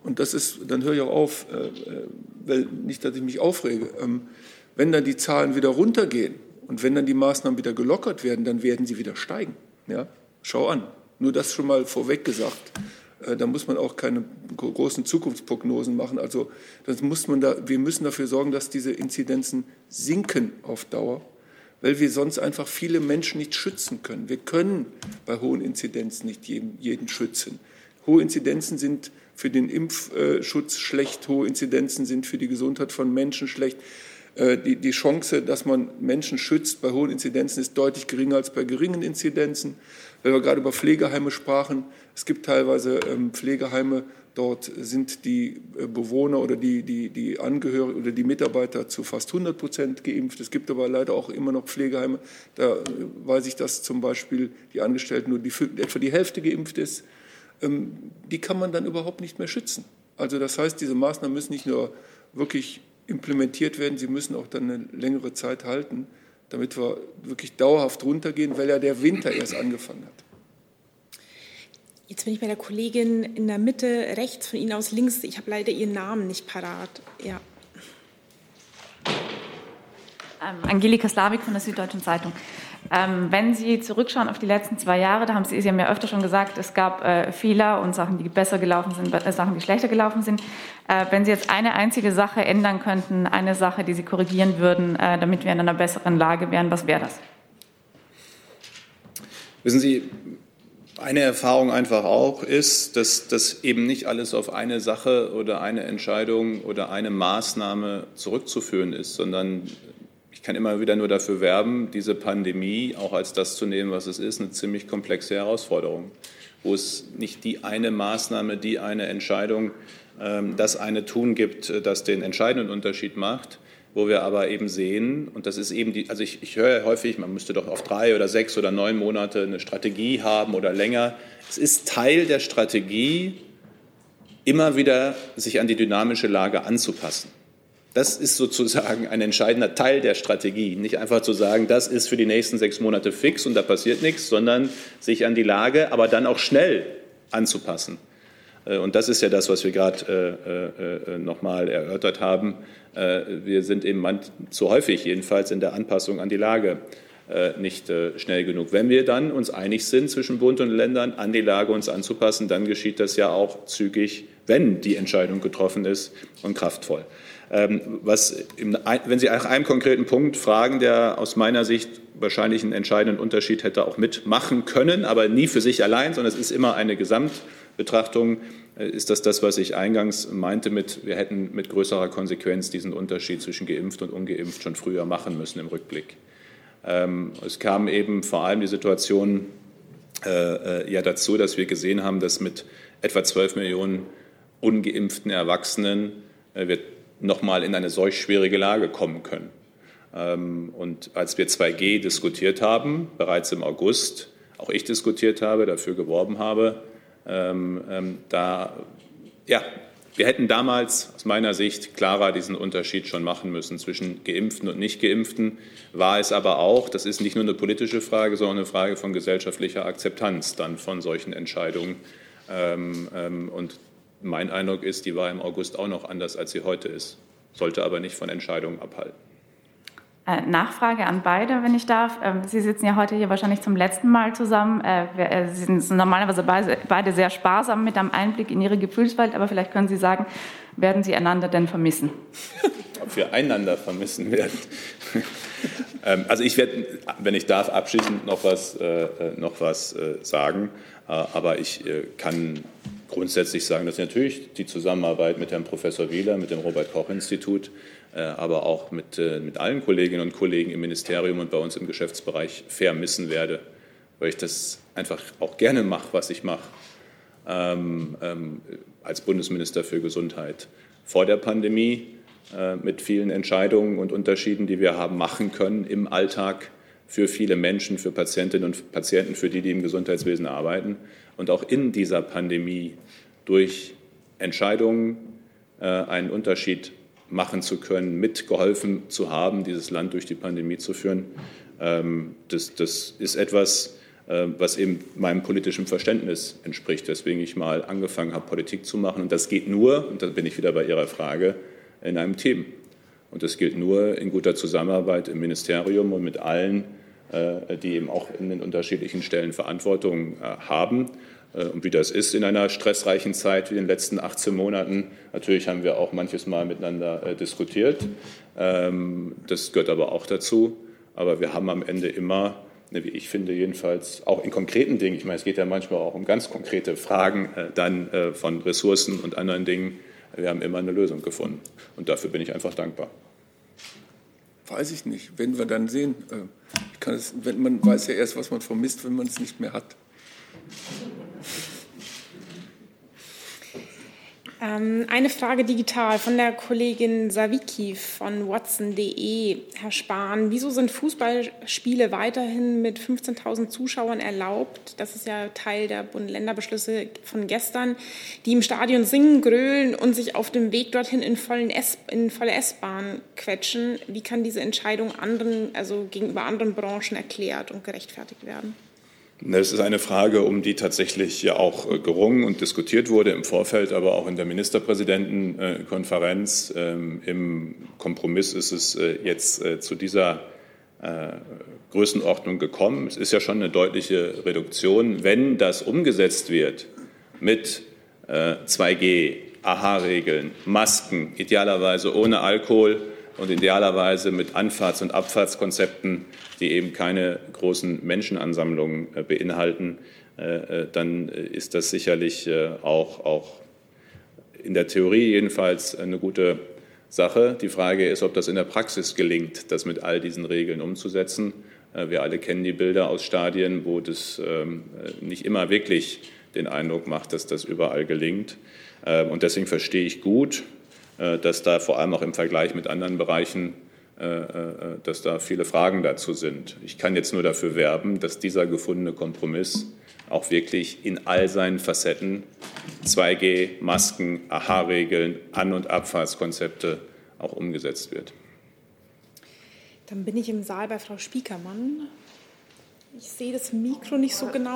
und das ist, dann höre ich auch auf, äh, äh, weil nicht, dass ich mich aufrege, ähm, wenn dann die Zahlen wieder runtergehen und wenn dann die Maßnahmen wieder gelockert werden, dann werden sie wieder steigen. Ja? Schau an. Nur das schon mal vorweg gesagt. Äh, da muss man auch keine großen Zukunftsprognosen machen. Also das muss man da, wir müssen dafür sorgen, dass diese Inzidenzen sinken auf Dauer, weil wir sonst einfach viele Menschen nicht schützen können. Wir können bei hohen Inzidenzen nicht jeden, jeden schützen. Hohe Inzidenzen sind für den Impfschutz schlecht, hohe Inzidenzen sind für die Gesundheit von Menschen schlecht. Äh, die, die Chance, dass man Menschen schützt bei hohen Inzidenzen, ist deutlich geringer als bei geringen Inzidenzen. Weil wir gerade über Pflegeheime sprachen, es gibt teilweise ähm, Pflegeheime, dort sind die äh, Bewohner oder die, die, die Angehörigen oder die Mitarbeiter zu fast 100 Prozent geimpft. Es gibt aber leider auch immer noch Pflegeheime, da äh, weiß ich, dass zum Beispiel die Angestellten nur die, etwa die Hälfte geimpft ist. Ähm, die kann man dann überhaupt nicht mehr schützen. Also das heißt, diese Maßnahmen müssen nicht nur wirklich implementiert werden, sie müssen auch dann eine längere Zeit halten damit wir wirklich dauerhaft runtergehen, weil ja der Winter erst angefangen hat. Jetzt bin ich bei der Kollegin in der Mitte, rechts von Ihnen aus links. Ich habe leider Ihren Namen nicht parat. Ja. Ähm, Angelika Slavik von der Süddeutschen Zeitung. Ähm, wenn Sie zurückschauen auf die letzten zwei Jahre, da haben Sie, Sie haben ja öfter schon gesagt, es gab äh, Fehler und Sachen, die besser gelaufen sind, äh, Sachen, die schlechter gelaufen sind. Äh, wenn Sie jetzt eine einzige Sache ändern könnten, eine Sache, die Sie korrigieren würden, äh, damit wir in einer besseren Lage wären, was wäre das? Wissen Sie, eine Erfahrung einfach auch ist, dass das eben nicht alles auf eine Sache oder eine Entscheidung oder eine Maßnahme zurückzuführen ist, sondern kann immer wieder nur dafür werben, diese Pandemie auch als das zu nehmen, was es ist, eine ziemlich komplexe Herausforderung, wo es nicht die eine Maßnahme, die eine Entscheidung, ähm, das eine Tun gibt, äh, das den entscheidenden Unterschied macht, wo wir aber eben sehen, und das ist eben die, also ich, ich höre häufig, man müsste doch auf drei oder sechs oder neun Monate eine Strategie haben oder länger. Es ist Teil der Strategie, immer wieder sich an die dynamische Lage anzupassen. Das ist sozusagen ein entscheidender Teil der Strategie. Nicht einfach zu sagen, das ist für die nächsten sechs Monate fix und da passiert nichts, sondern sich an die Lage, aber dann auch schnell anzupassen. Äh, und das ist ja das, was wir gerade äh, äh, nochmal erörtert haben. Äh, wir sind eben zu häufig jedenfalls in der Anpassung an die Lage äh, nicht äh, schnell genug. Wenn wir dann uns einig sind zwischen Bund und Ländern, an die Lage uns anzupassen, dann geschieht das ja auch zügig, wenn die Entscheidung getroffen ist und kraftvoll. Ähm, was wenn Sie nach einem konkreten Punkt fragen, der aus meiner Sicht wahrscheinlich einen entscheidenden Unterschied hätte auch mitmachen können, aber nie für sich allein, sondern es ist immer eine Gesamtbetrachtung, äh, ist das das, was ich eingangs meinte mit, wir hätten mit größerer Konsequenz diesen Unterschied zwischen geimpft und ungeimpft schon früher machen müssen im Rückblick. Ähm, es kam eben vor allem die Situation äh, äh ja dazu, dass wir gesehen haben, dass mit etwa 12 Millionen ungeimpften Erwachsenen äh, wir nochmal in eine solch schwierige Lage kommen können. Ähm, und als wir 2G diskutiert haben, bereits im August, auch ich diskutiert habe, dafür geworben habe, ähm, ähm, da, ja, wir hätten damals aus meiner Sicht klarer diesen Unterschied schon machen müssen zwischen Geimpften und Nicht-Geimpften. War es aber auch, das ist nicht nur eine politische Frage, sondern eine Frage von gesellschaftlicher Akzeptanz dann von solchen Entscheidungen. Und mein Eindruck ist, die war im August auch noch anders, als sie heute ist, sollte aber nicht von Entscheidungen abhalten. Äh, Nachfrage an beide, wenn ich darf. Ähm, sie sitzen ja heute hier wahrscheinlich zum letzten Mal zusammen. Äh, äh, Sie sind normalerweise beide sehr sparsam mit einem Einblick in Ihre Gefühlswelt, aber vielleicht können Sie sagen, werden Sie einander denn vermissen? Ob wir einander vermissen werden. Ähm, also ich werde, wenn ich darf, abschließend noch was, noch was sagen. Aber ich kann grundsätzlich sagen, dass natürlich die Zusammenarbeit mit Herrn Professor Wieler, mit dem Robert-Koch-Institut, äh, aber auch mit, äh, mit allen Kolleginnen und Kollegen im Ministerium und bei uns im Geschäftsbereich vermissen werde, weil ich das einfach auch gerne mache, was ich mache ähm, ähm, als Bundesminister für Gesundheit. Vor der Pandemie äh, mit vielen Entscheidungen und Unterschieden, die wir haben machen können im Alltag für viele Menschen, für Patientinnen und Patienten, für die, die im Gesundheitswesen arbeiten und auch in dieser Pandemie durch Entscheidungen äh, einen Unterschied machen zu können, mitgeholfen zu haben, dieses Land durch die Pandemie zu führen. Ähm, das, das ist etwas, äh, was eben meinem politischen Verständnis entspricht, weswegen ich mal angefangen habe, Politik zu machen. Und das geht nur, und da bin ich wieder bei Ihrer Frage, in einem Team. Und das gilt nur in guter Zusammenarbeit im Ministerium und mit allen, äh, die eben auch in den unterschiedlichen Stellen Verantwortung haben. Äh, und wie das ist in einer stressreichen Zeit wie den letzten 18 Monaten. Natürlich haben wir auch manches Mal miteinander diskutiert. Ähm, das gehört aber auch dazu. Aber wir haben am Ende immer, ne, wie ich finde jedenfalls, auch in konkreten Dingen, ich meine, es geht ja manchmal auch um ganz konkrete Fragen dann von Ressourcen und anderen Dingen, wir haben immer eine Lösung gefunden. Und dafür bin ich einfach dankbar. Weiß ich nicht. Wenn wir dann sehen, äh, es, wenn man weiß ja erst, was man vermisst, wenn man es nicht mehr hat. Ähm, eine Frage digital von der Kollegin Saviki von watson.de. Herr Spahn, wieso sind Fußballspiele weiterhin mit 15.000 Zuschauern erlaubt? Das ist ja Teil der Bund-Länder-Beschlüsse von gestern, die im Stadion singen, grölen und sich auf dem Weg dorthin in, S in volle S-Bahn quetschen. Wie kann diese Entscheidung anderen, also gegenüber anderen Branchen erklärt und gerechtfertigt werden? Das ist eine Frage, um die tatsächlich ja auch äh, gerungen und diskutiert wurde im Vorfeld, aber auch in der Ministerpräsidentenkonferenz. Ähm, Im Kompromiss ist es äh, jetzt äh, zu dieser Größenordnung gekommen. Es ist ja schon eine deutliche Reduktion. Wenn das umgesetzt wird mit 2G, AHA-Regeln, Masken, idealerweise ohne Alkohol, und idealerweise mit Anfahrts- und Abfahrtskonzepten, die eben keine großen Menschenansammlungen äh, beinhalten, äh, äh, dann ist das sicherlich auch, auch in der Theorie jedenfalls eine gute Sache. Die Frage ist, ob das in der Praxis gelingt, das mit all diesen Regeln umzusetzen. Wir alle kennen die Bilder aus Stadien, wo das ähm, nicht immer wirklich den Eindruck macht, dass das überall gelingt. Und deswegen verstehe ich gut, dass da vor allem auch im Vergleich mit anderen Bereichen, äh, äh, dass da viele Fragen dazu sind. Ich kann jetzt nur dafür werben, dass dieser gefundene Kompromiss auch wirklich in all seinen Facetten 2G, Masken, AHA-Regeln, An- und Abfahrtskonzepte auch umgesetzt wird. Dann bin ich im Saal bei Frau Spiekermann. Ich sehe das Mikro nicht so genau.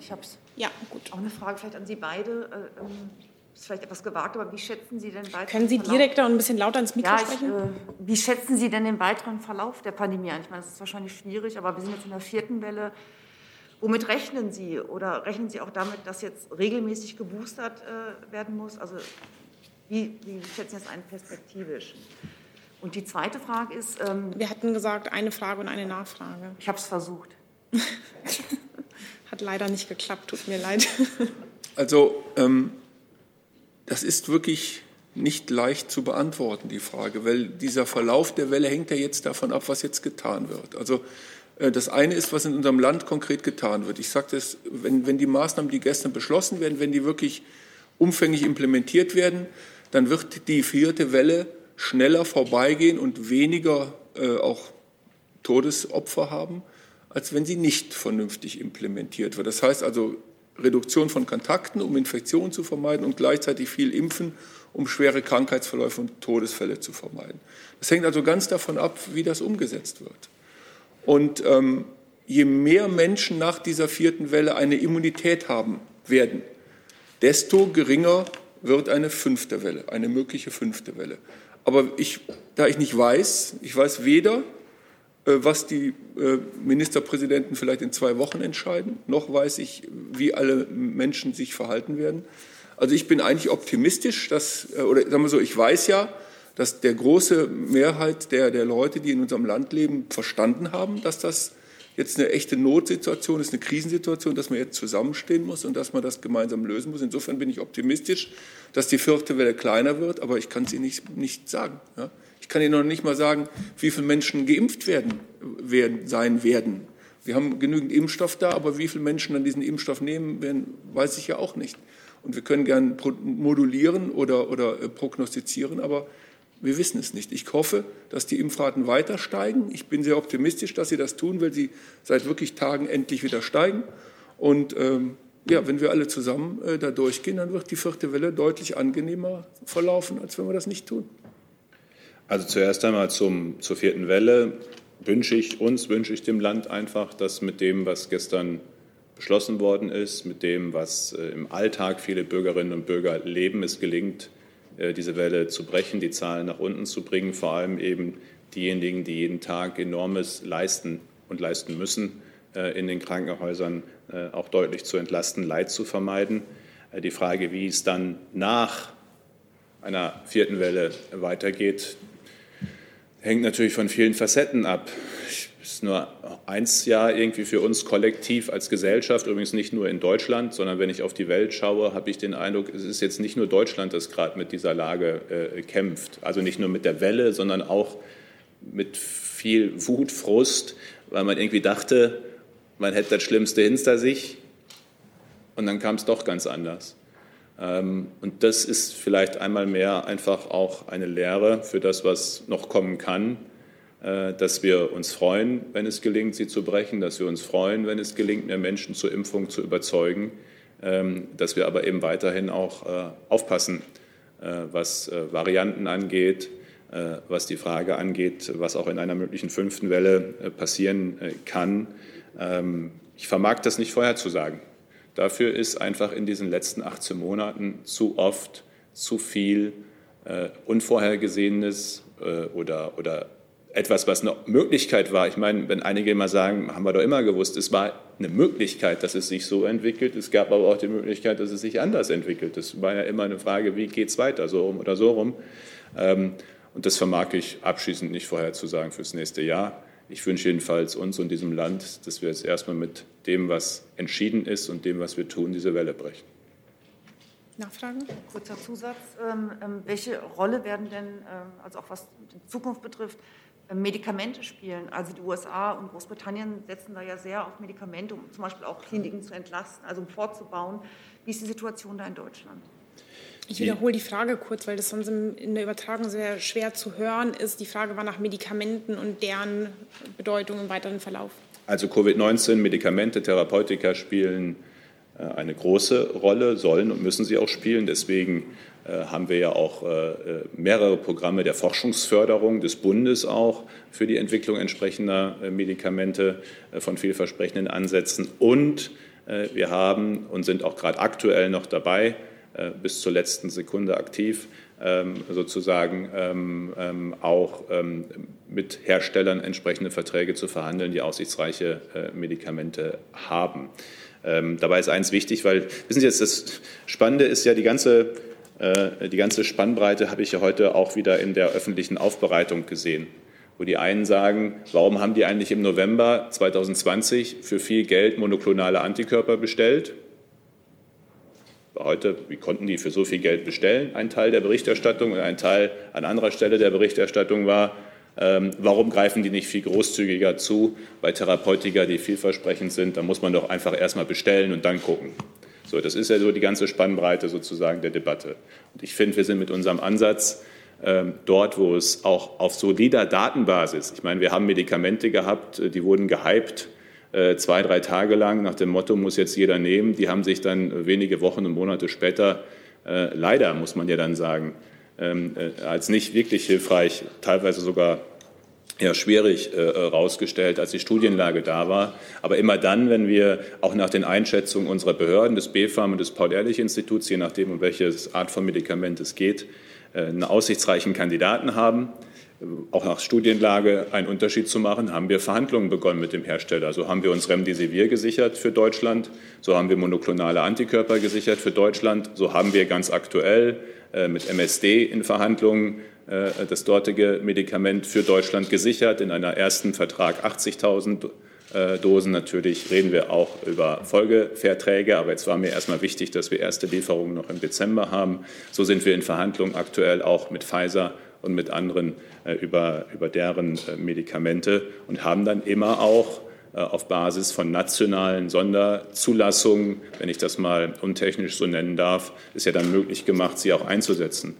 Ich habe es. Ja, gut. Auch eine Frage vielleicht an Sie beide. Ähm, ist vielleicht etwas gewagt, aber wie schätzen Sie den weiteren Können Sie Verlauf? direkter und ein bisschen lauter ins Mikro ja, ich, sprechen? äh, wie schätzen Sie denn den weiteren Verlauf der Pandemie ein? Ich meine, das ist wahrscheinlich schwierig, aber wir sind jetzt in der vierten Welle. Womit rechnen Sie? Oder rechnen Sie auch damit, dass jetzt regelmäßig geboostert äh, werden muss? Also wie, wie schätzen Sie das ein perspektivisch? Und die zweite Frage ist... Ähm, wir hatten gesagt, eine Frage und eine Nachfrage. Ich habe es versucht. Hat leider nicht geklappt, tut mir leid. Also ähm, das ist wirklich nicht leicht zu beantworten, die Frage, weil dieser Verlauf der Welle hängt ja jetzt davon ab, was jetzt getan wird. Also äh, das eine ist, was in unserem Land konkret getan wird. Ich sagte es, wenn, wenn die Maßnahmen, die gestern beschlossen werden, wenn die wirklich umfänglich implementiert werden, dann wird die vierte Welle schneller vorbeigehen und weniger äh, auch Todesopfer haben, als wenn sie nicht vernünftig implementiert wird. Das heißt also, Reduktion von Kontakten, um Infektionen zu vermeiden und gleichzeitig viel Impfen, um schwere Krankheitsverläufe und Todesfälle zu vermeiden. Das hängt also ganz davon ab, wie das umgesetzt wird. Und ähm, je mehr Menschen nach dieser vierten Welle eine Immunität haben werden, desto geringer wird eine fünfte Welle, eine mögliche fünfte Welle. Aber ich, da ich nicht weiß, ich weiß weder, was die äh, Ministerpräsidenten vielleicht in zwei Wochen entscheiden. Noch weiß ich, wie alle Menschen sich verhalten werden. Also ich bin eigentlich optimistisch, dass, äh, oder sagen wir so, ich weiß ja, dass der große Mehrheit der, der Leute, die in unserem Land leben, verstanden haben, dass das jetzt eine echte Notsituation ist, eine Krisensituation, dass man jetzt zusammenstehen muss und dass man das gemeinsam lösen muss. Insofern bin ich optimistisch, dass die vierte Welle kleiner wird, aber ich kann es Ihnen nicht, nicht sagen. Ja? kann Ihnen noch nicht mal sagen, wie viele Menschen geimpft werden, werden, sein werden. Wir haben genügend Impfstoff da, aber wie viele Menschen dann diesen Impfstoff nehmen werden, weiß ich ja auch nicht. Und wir können gern modulieren oder, oder äh, prognostizieren, aber wir wissen es nicht. Ich hoffe, dass die Impfraten weiter steigen. Ich bin sehr optimistisch, dass sie das tun, weil sie seit wirklich Tagen endlich wieder steigen. Und ähm, ja, wenn wir alle zusammen äh, da durchgehen, dann wird die vierte Welle deutlich angenehmer verlaufen, als wenn wir das nicht tun. Also zuerst einmal zum, zur vierten Welle wünsche ich uns, wünsche ich dem Land einfach, dass mit dem, was gestern beschlossen worden ist, mit dem, was äh, im Alltag viele Bürgerinnen und Bürger leben, es gelingt, diese Welle zu brechen, die Zahlen nach unten zu bringen, vor allem eben diejenigen, die jeden Tag enormes leisten und leisten müssen, äh, in den Krankenhäusern auch deutlich zu entlasten, Leid zu vermeiden. Die Frage, wie es dann nach einer vierten Welle weitergeht, hängt natürlich von vielen Facetten ab. Es ist nur eins Jahr irgendwie für uns kollektiv als Gesellschaft, übrigens nicht nur in Deutschland, sondern wenn ich auf die Welt schaue, habe ich den Eindruck, es ist jetzt nicht nur Deutschland, das gerade mit dieser Lage äh, kämpft. Also nicht nur mit der Welle, sondern auch mit viel Wut, Frust, weil man irgendwie dachte, man hätte das Schlimmste hinter sich und dann kam es doch ganz anders. Ähm, und das ist vielleicht einmal mehr einfach auch eine Lehre für das, was noch kommen kann, dass wir uns freuen, wenn es gelingt, sie zu brechen, dass wir uns freuen, wenn es gelingt, mehr Menschen zur Impfung zu überzeugen, ähm, dass wir aber eben weiterhin auch äh, aufpassen, äh, was Varianten angeht, was die Frage angeht, was auch in einer möglichen fünften Welle passieren kann. Ähm, Ich vermag das nicht vorherzusagen. Dafür ist einfach in diesen letzten 18 Monaten zu oft zu viel äh, Unvorhergesehenes äh, oder, oder etwas, was eine Möglichkeit war. Ich meine, wenn einige immer sagen, haben wir doch immer gewusst, es war eine Möglichkeit, dass es sich so entwickelt. Es gab aber auch die Möglichkeit, dass es sich anders entwickelt. Das war ja immer eine Frage, wie geht es weiter, so rum oder so rum. Ähm, und das vermag ich abschließend nicht vorherzusagen fürs nächste Jahr. Ich wünsche jedenfalls uns und diesem Land, dass wir jetzt erstmal mit dem, was entschieden ist und dem, was wir tun, diese Welle brechen. Nachfragen? Kurzer Zusatz. Ähm, ähm, welche Rolle werden denn, ähm, also auch was die Zukunft betrifft, Medikamente spielen. Also die USA und Großbritannien setzen da ja sehr auf Medikamente, um zum Beispiel auch Kliniken zu entlasten, also um fortzubauen. Wie ist die Situation da in Deutschland? Ich wiederhole die Frage kurz, weil das sonst in der Übertragung sehr schwer zu hören ist. Die Frage war nach Medikamenten und deren Bedeutung im weiteren Verlauf. Also Covid-19, Medikamente, Therapeutika spielen äh, eine große Rolle, sollen und müssen sie auch spielen. Deswegen äh, haben wir ja auch äh, mehrere Programme der Forschungsförderung des Bundes auch für die Entwicklung entsprechender Medikamente von vielversprechenden Ansätzen. Und wir haben und sind auch gerade aktuell noch dabei, bis zur letzten Sekunde aktiv, ähm, sozusagen ähm, ähm, auch mit Herstellern entsprechende Verträge zu verhandeln, die aussichtsreiche Medikamente haben. Dabei ist eins wichtig, weil, wissen Sie jetzt, das Spannende ist ja die ganze äh, die ganze Spannbreite habe ich ja heute auch wieder in der öffentlichen Aufbereitung gesehen, wo die einen sagen, warum haben die eigentlich im November 2020 für viel Geld monoklonale Antikörper bestellt? Heute, wie konnten die für so viel Geld bestellen? Ein Teil der Berichterstattung und ein Teil an anderer Stelle der Berichterstattung war, ähm, warum greifen die nicht viel großzügiger zu bei Therapeutika, die vielversprechend sind? Da muss man doch einfach erstmal bestellen und dann gucken. So, das ist ja so die ganze Spannbreite sozusagen der Debatte. Und ich finde, wir sind mit unserem Ansatz ähm, dort, wo es auch auf solider Datenbasis, ich meine, wir haben Medikamente gehabt, äh, die wurden gehypt, äh, zwei, drei Tage lang nach dem Motto, muss jetzt jeder nehmen. Die haben sich dann wenige Wochen und Monate später, äh, leider muss man ja dann sagen, ähm, äh, als nicht wirklich hilfreich, teilweise sogar ja, schwierig herausgestellt, äh, als die Studienlage da war. Aber immer dann, wenn wir auch nach den Einschätzungen unserer Behörden, des BfArM und des Paul-Ehrlich-Instituts, je nachdem, um welche Art von Medikament es geht, äh, einen aussichtsreichen Kandidaten haben, äh, auch nach Studienlage einen Unterschied zu machen, haben wir Verhandlungen begonnen mit dem Hersteller. So haben wir uns Remdesivir gesichert für Deutschland, so haben wir monoklonale Antikörper gesichert für Deutschland, so haben wir ganz aktuell mit MSD in Verhandlungen äh, das dortige Medikament für Deutschland gesichert. In einer ersten Vertrag 80.000 äh, Dosen. Natürlich reden wir auch über Folgeverträge, aber jetzt war mir erstmal wichtig, dass wir erste Lieferungen noch im Dezember haben. So sind wir in Verhandlungen aktuell auch mit Pfizer und mit anderen äh, über, über deren Medikamente und haben dann immer auch auf Basis von nationalen Sonderzulassungen, wenn ich das mal untechnisch so nennen darf, ist ja dann möglich gemacht, sie auch einzusetzen.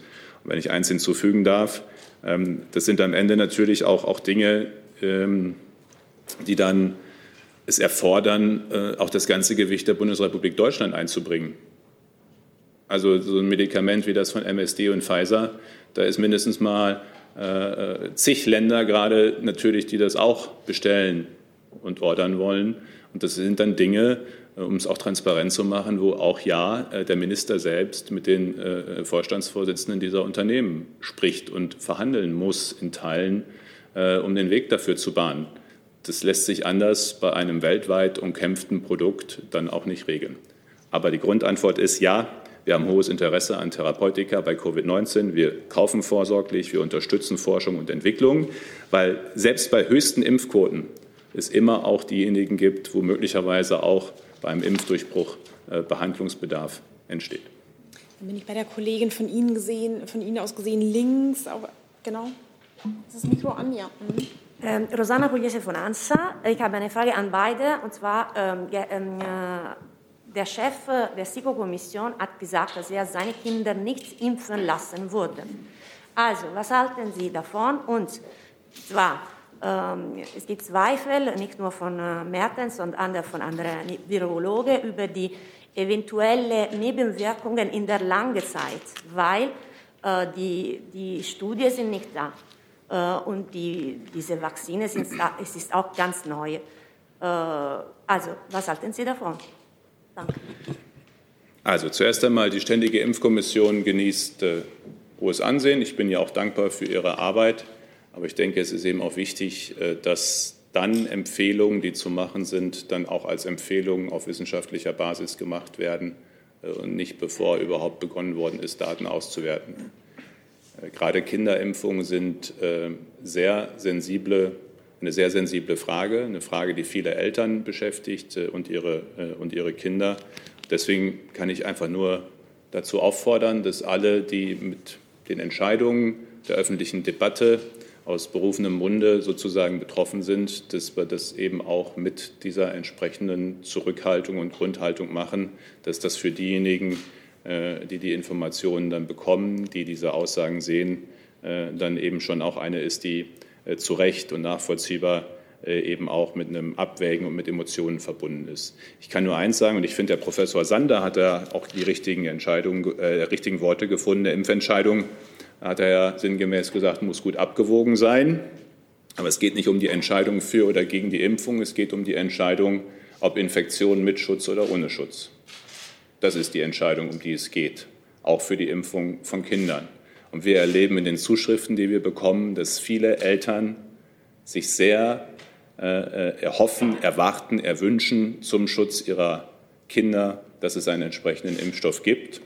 Wenn ich eins hinzufügen darf, ähm, das sind am Ende natürlich auch, auch Dinge, ähm, die dann es erfordern, äh, auch das ganze Gewicht der Bundesrepublik Deutschland einzubringen. Also so ein Medikament wie das von MSD und Pfizer, da ist mindestens mal äh, äh, zig Länder gerade natürlich, die das auch bestellen und ordern wollen. Und das sind dann Dinge, um es auch transparent zu machen, wo auch ja äh, der Minister selbst mit den äh, Vorstandsvorsitzenden dieser Unternehmen spricht und verhandeln muss in Teilen, um den Weg dafür zu bahnen. Das lässt sich anders bei einem weltweit umkämpften Produkt dann auch nicht regeln. Aber die Grundantwort ist ja, wir haben hohes Interesse an Therapeutika bei Covid-19. Wir kaufen vorsorglich, wir unterstützen Forschung und Entwicklung, weil selbst bei höchsten Impfquoten es immer auch diejenigen gibt, wo möglicherweise auch beim Impfdurchbruch äh, Behandlungsbedarf entsteht. Dann bin ich bei der Kollegin von Ihnen gesehen, von Ihnen aus gesehen links, auch, genau. Ist das Mikro an? Ja. Mhm. Ähm, Rosanna Pugliese von ANSA. Ich habe eine Frage an beide. Und zwar, ähm, ähm, äh, der Chef der SIKO-Kommission hat gesagt, dass er seine Kinder nicht impfen lassen würde. Also, was halten Sie davon? Und zwar, es gibt Zweifel, nicht nur von äh, Mertens, sondern von anderen Virologen, über die eventuellen Nebenwirkungen in der langen Zeit, weil äh, die, die Studien sind nicht da äh, und die, diese Vakzine sind, es ist auch ganz neu. also, was halten Sie davon? Danke. Also zuerst einmal, die Ständige Impfkommission genießt hohes Ansehen. Ich bin ja auch dankbar für Ihre Arbeit. Aber ich denke, es ist eben auch wichtig, äh, dass dann Empfehlungen, die zu machen sind, dann auch als Empfehlungen auf wissenschaftlicher Basis gemacht werden äh, und nicht bevor überhaupt begonnen worden ist, Daten auszuwerten. Äh, gerade Kinderimpfungen sind sehr sensible, eine sehr sensible Frage, eine Frage, die viele Eltern beschäftigt und ihre, und ihre Kinder. Deswegen kann ich einfach nur dazu auffordern, dass alle, die mit den Entscheidungen der öffentlichen Debatte aus berufenem Munde sozusagen betroffen sind, dass wir das eben auch mit dieser entsprechenden Zurückhaltung und Grundhaltung machen, dass das für diejenigen, äh, die die Informationen dann bekommen, die diese Aussagen sehen, äh, dann eben schon auch eine ist, die äh, zu Recht und nachvollziehbar eben auch mit einem Abwägen und mit Emotionen verbunden ist. Ich kann nur eins sagen, und ich finde, der Professor Sander hat da auch die richtigen Entscheidungen, äh, richtigen Worte gefunden, der Impfentscheidung hat er ja sinngemäß gesagt, muss gut abgewogen sein. Aber es geht nicht um die Entscheidung für oder gegen die Impfung, es geht um die Entscheidung, ob Infektion mit Schutz oder ohne Schutz. Das ist die Entscheidung, um die es geht, auch für die Impfung von Kindern. Und wir erleben in den Zuschriften, die wir bekommen, dass viele Eltern sich sehr äh, äh erhoffen, erwarten, erwünschen zum Schutz ihrer Kinder, dass es einen entsprechenden Impfstoff gibt.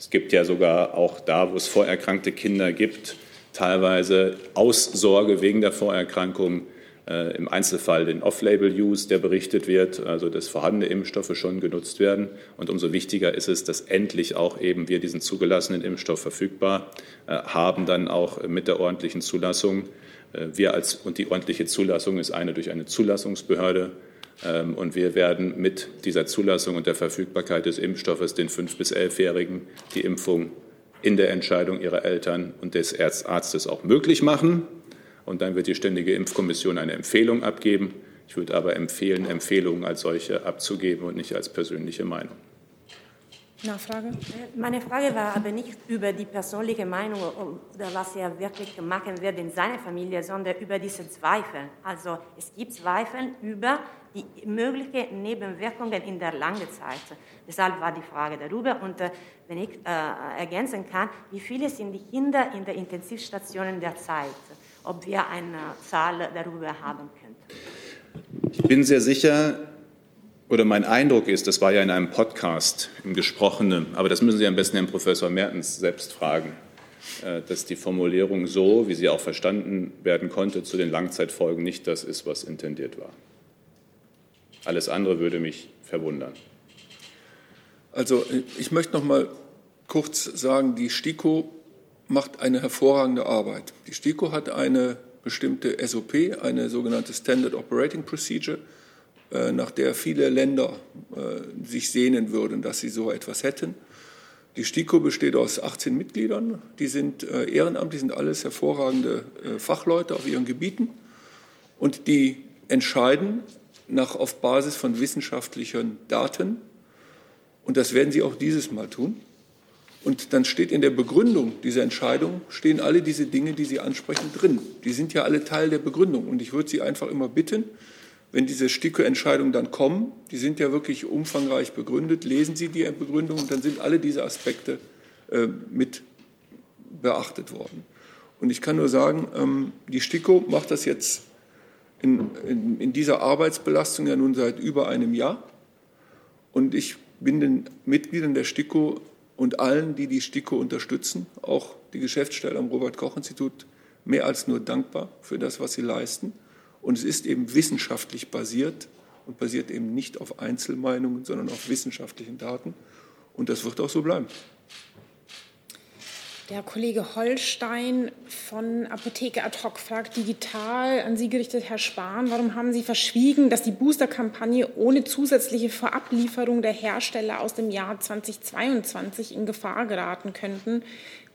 Es gibt ja sogar auch da, wo es vorerkrankte Kinder gibt, teilweise Aussorge wegen der Vorerkrankung, äh, im Einzelfall den Off-Label-Use, der berichtet wird, also dass vorhandene Impfstoffe schon genutzt werden. Und umso wichtiger ist es, dass endlich auch eben wir diesen zugelassenen Impfstoff verfügbar äh, haben, dann auch mit der ordentlichen Zulassung. Äh, wir als, und die ordentliche Zulassung ist eine durch eine Zulassungsbehörde und wir werden mit dieser Zulassung und der Verfügbarkeit des Impfstoffes den 5- bis 11-Jährigen die Impfung in der Entscheidung ihrer Eltern und des Arztes auch möglich machen. Und dann wird die Ständige Impfkommission eine Empfehlung abgeben. Ich würde aber empfehlen, Empfehlungen als solche abzugeben und nicht als persönliche Meinung. Nachfrage? Meine Frage war aber nicht über die persönliche Meinung oder was er wirklich machen wird in seiner Familie, sondern über diese Zweifel. Also es gibt Zweifel über die möglichen Nebenwirkungen in der langen Zeit. Deshalb war die Frage darüber. Und äh, wenn ich äh, ergänzen kann, wie viele sind die Kinder in den Intensivstationen derzeit? Ob wir eine Zahl darüber haben könnten. Ich bin sehr sicher, oder mein Eindruck ist, das war ja in einem Podcast im Gesprochenen, aber das müssen Sie am besten Herrn Professor Mertens selbst fragen, äh, dass die Formulierung so, wie sie auch verstanden werden konnte, zu den Langzeitfolgen nicht das ist, was intendiert war. Alles andere würde mich verwundern. Also ich möchte noch mal kurz sagen, die STIKO macht eine hervorragende Arbeit. Die STIKO hat eine bestimmte SOP, eine sogenannte Standard Operating Procedure nach der viele Länder äh, sich sehnen würden, dass sie so etwas hätten. Die STIKO besteht aus 18 Mitgliedern, die sind äh, ehrenamtlich, sind alles hervorragende Fachleute auf ihren Gebieten und die entscheiden nach, auf Basis von wissenschaftlichen Daten und das werden sie auch dieses Mal tun. Und dann steht in der Begründung dieser Entscheidung, stehen alle diese Dinge, die Sie ansprechen, drin. Die sind ja alle Teil der Begründung. Und ich würde Sie einfach immer bitten, wenn diese STIKO-Entscheidungen dann kommen, die sind ja wirklich umfangreich begründet, lesen Sie die Begründung und dann sind alle diese Aspekte äh, mit beachtet worden. Und ich kann nur sagen, ähm, die STIKO macht das jetzt in, in, in, dieser Arbeitsbelastung ja nun seit über einem Jahr. Und ich bin den Mitgliedern der STIKO und allen, die die STIKO unterstützen, auch die Geschäftsstelle am Robert-Koch-Institut, mehr als nur dankbar für das, was sie leisten. Und es ist eben wissenschaftlich basiert und basiert eben nicht auf Einzelmeinungen, sondern auf wissenschaftlichen Daten. Und das wird auch so bleiben. Der Kollege Holstein von Apotheke Ad hoc fragt digital an Sie gerichtet, Herr Spahn, warum haben Sie verschwiegen, dass die Boosterkampagne ohne zusätzliche Vorablieferung der Hersteller aus dem Jahr 2022 in Gefahr geraten könnten,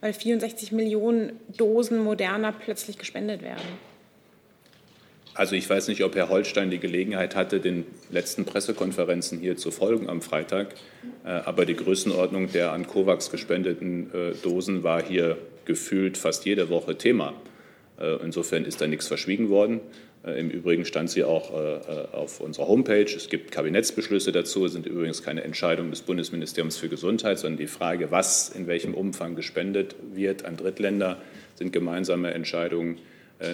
weil 64 Millionen Dosen Moderna plötzlich gespendet werden? Also ich weiß nicht, ob Herr Holstein die Gelegenheit hatte, den letzten Pressekonferenzen hier zu folgen am Freitag. Äh, aber die Größenordnung der an COVAX gespendeten äh, Dosen war hier gefühlt fast jede Woche Thema. Äh, insofern ist da nichts verschwiegen worden. Im Übrigen stand sie auch auf unserer Homepage. Es gibt Kabinettsbeschlüsse dazu, es sind übrigens keine Entscheidungen des Bundesministeriums für Gesundheit, sondern die Frage, was in welchem Umfang gespendet wird an Drittländer, sind gemeinsame Entscheidungen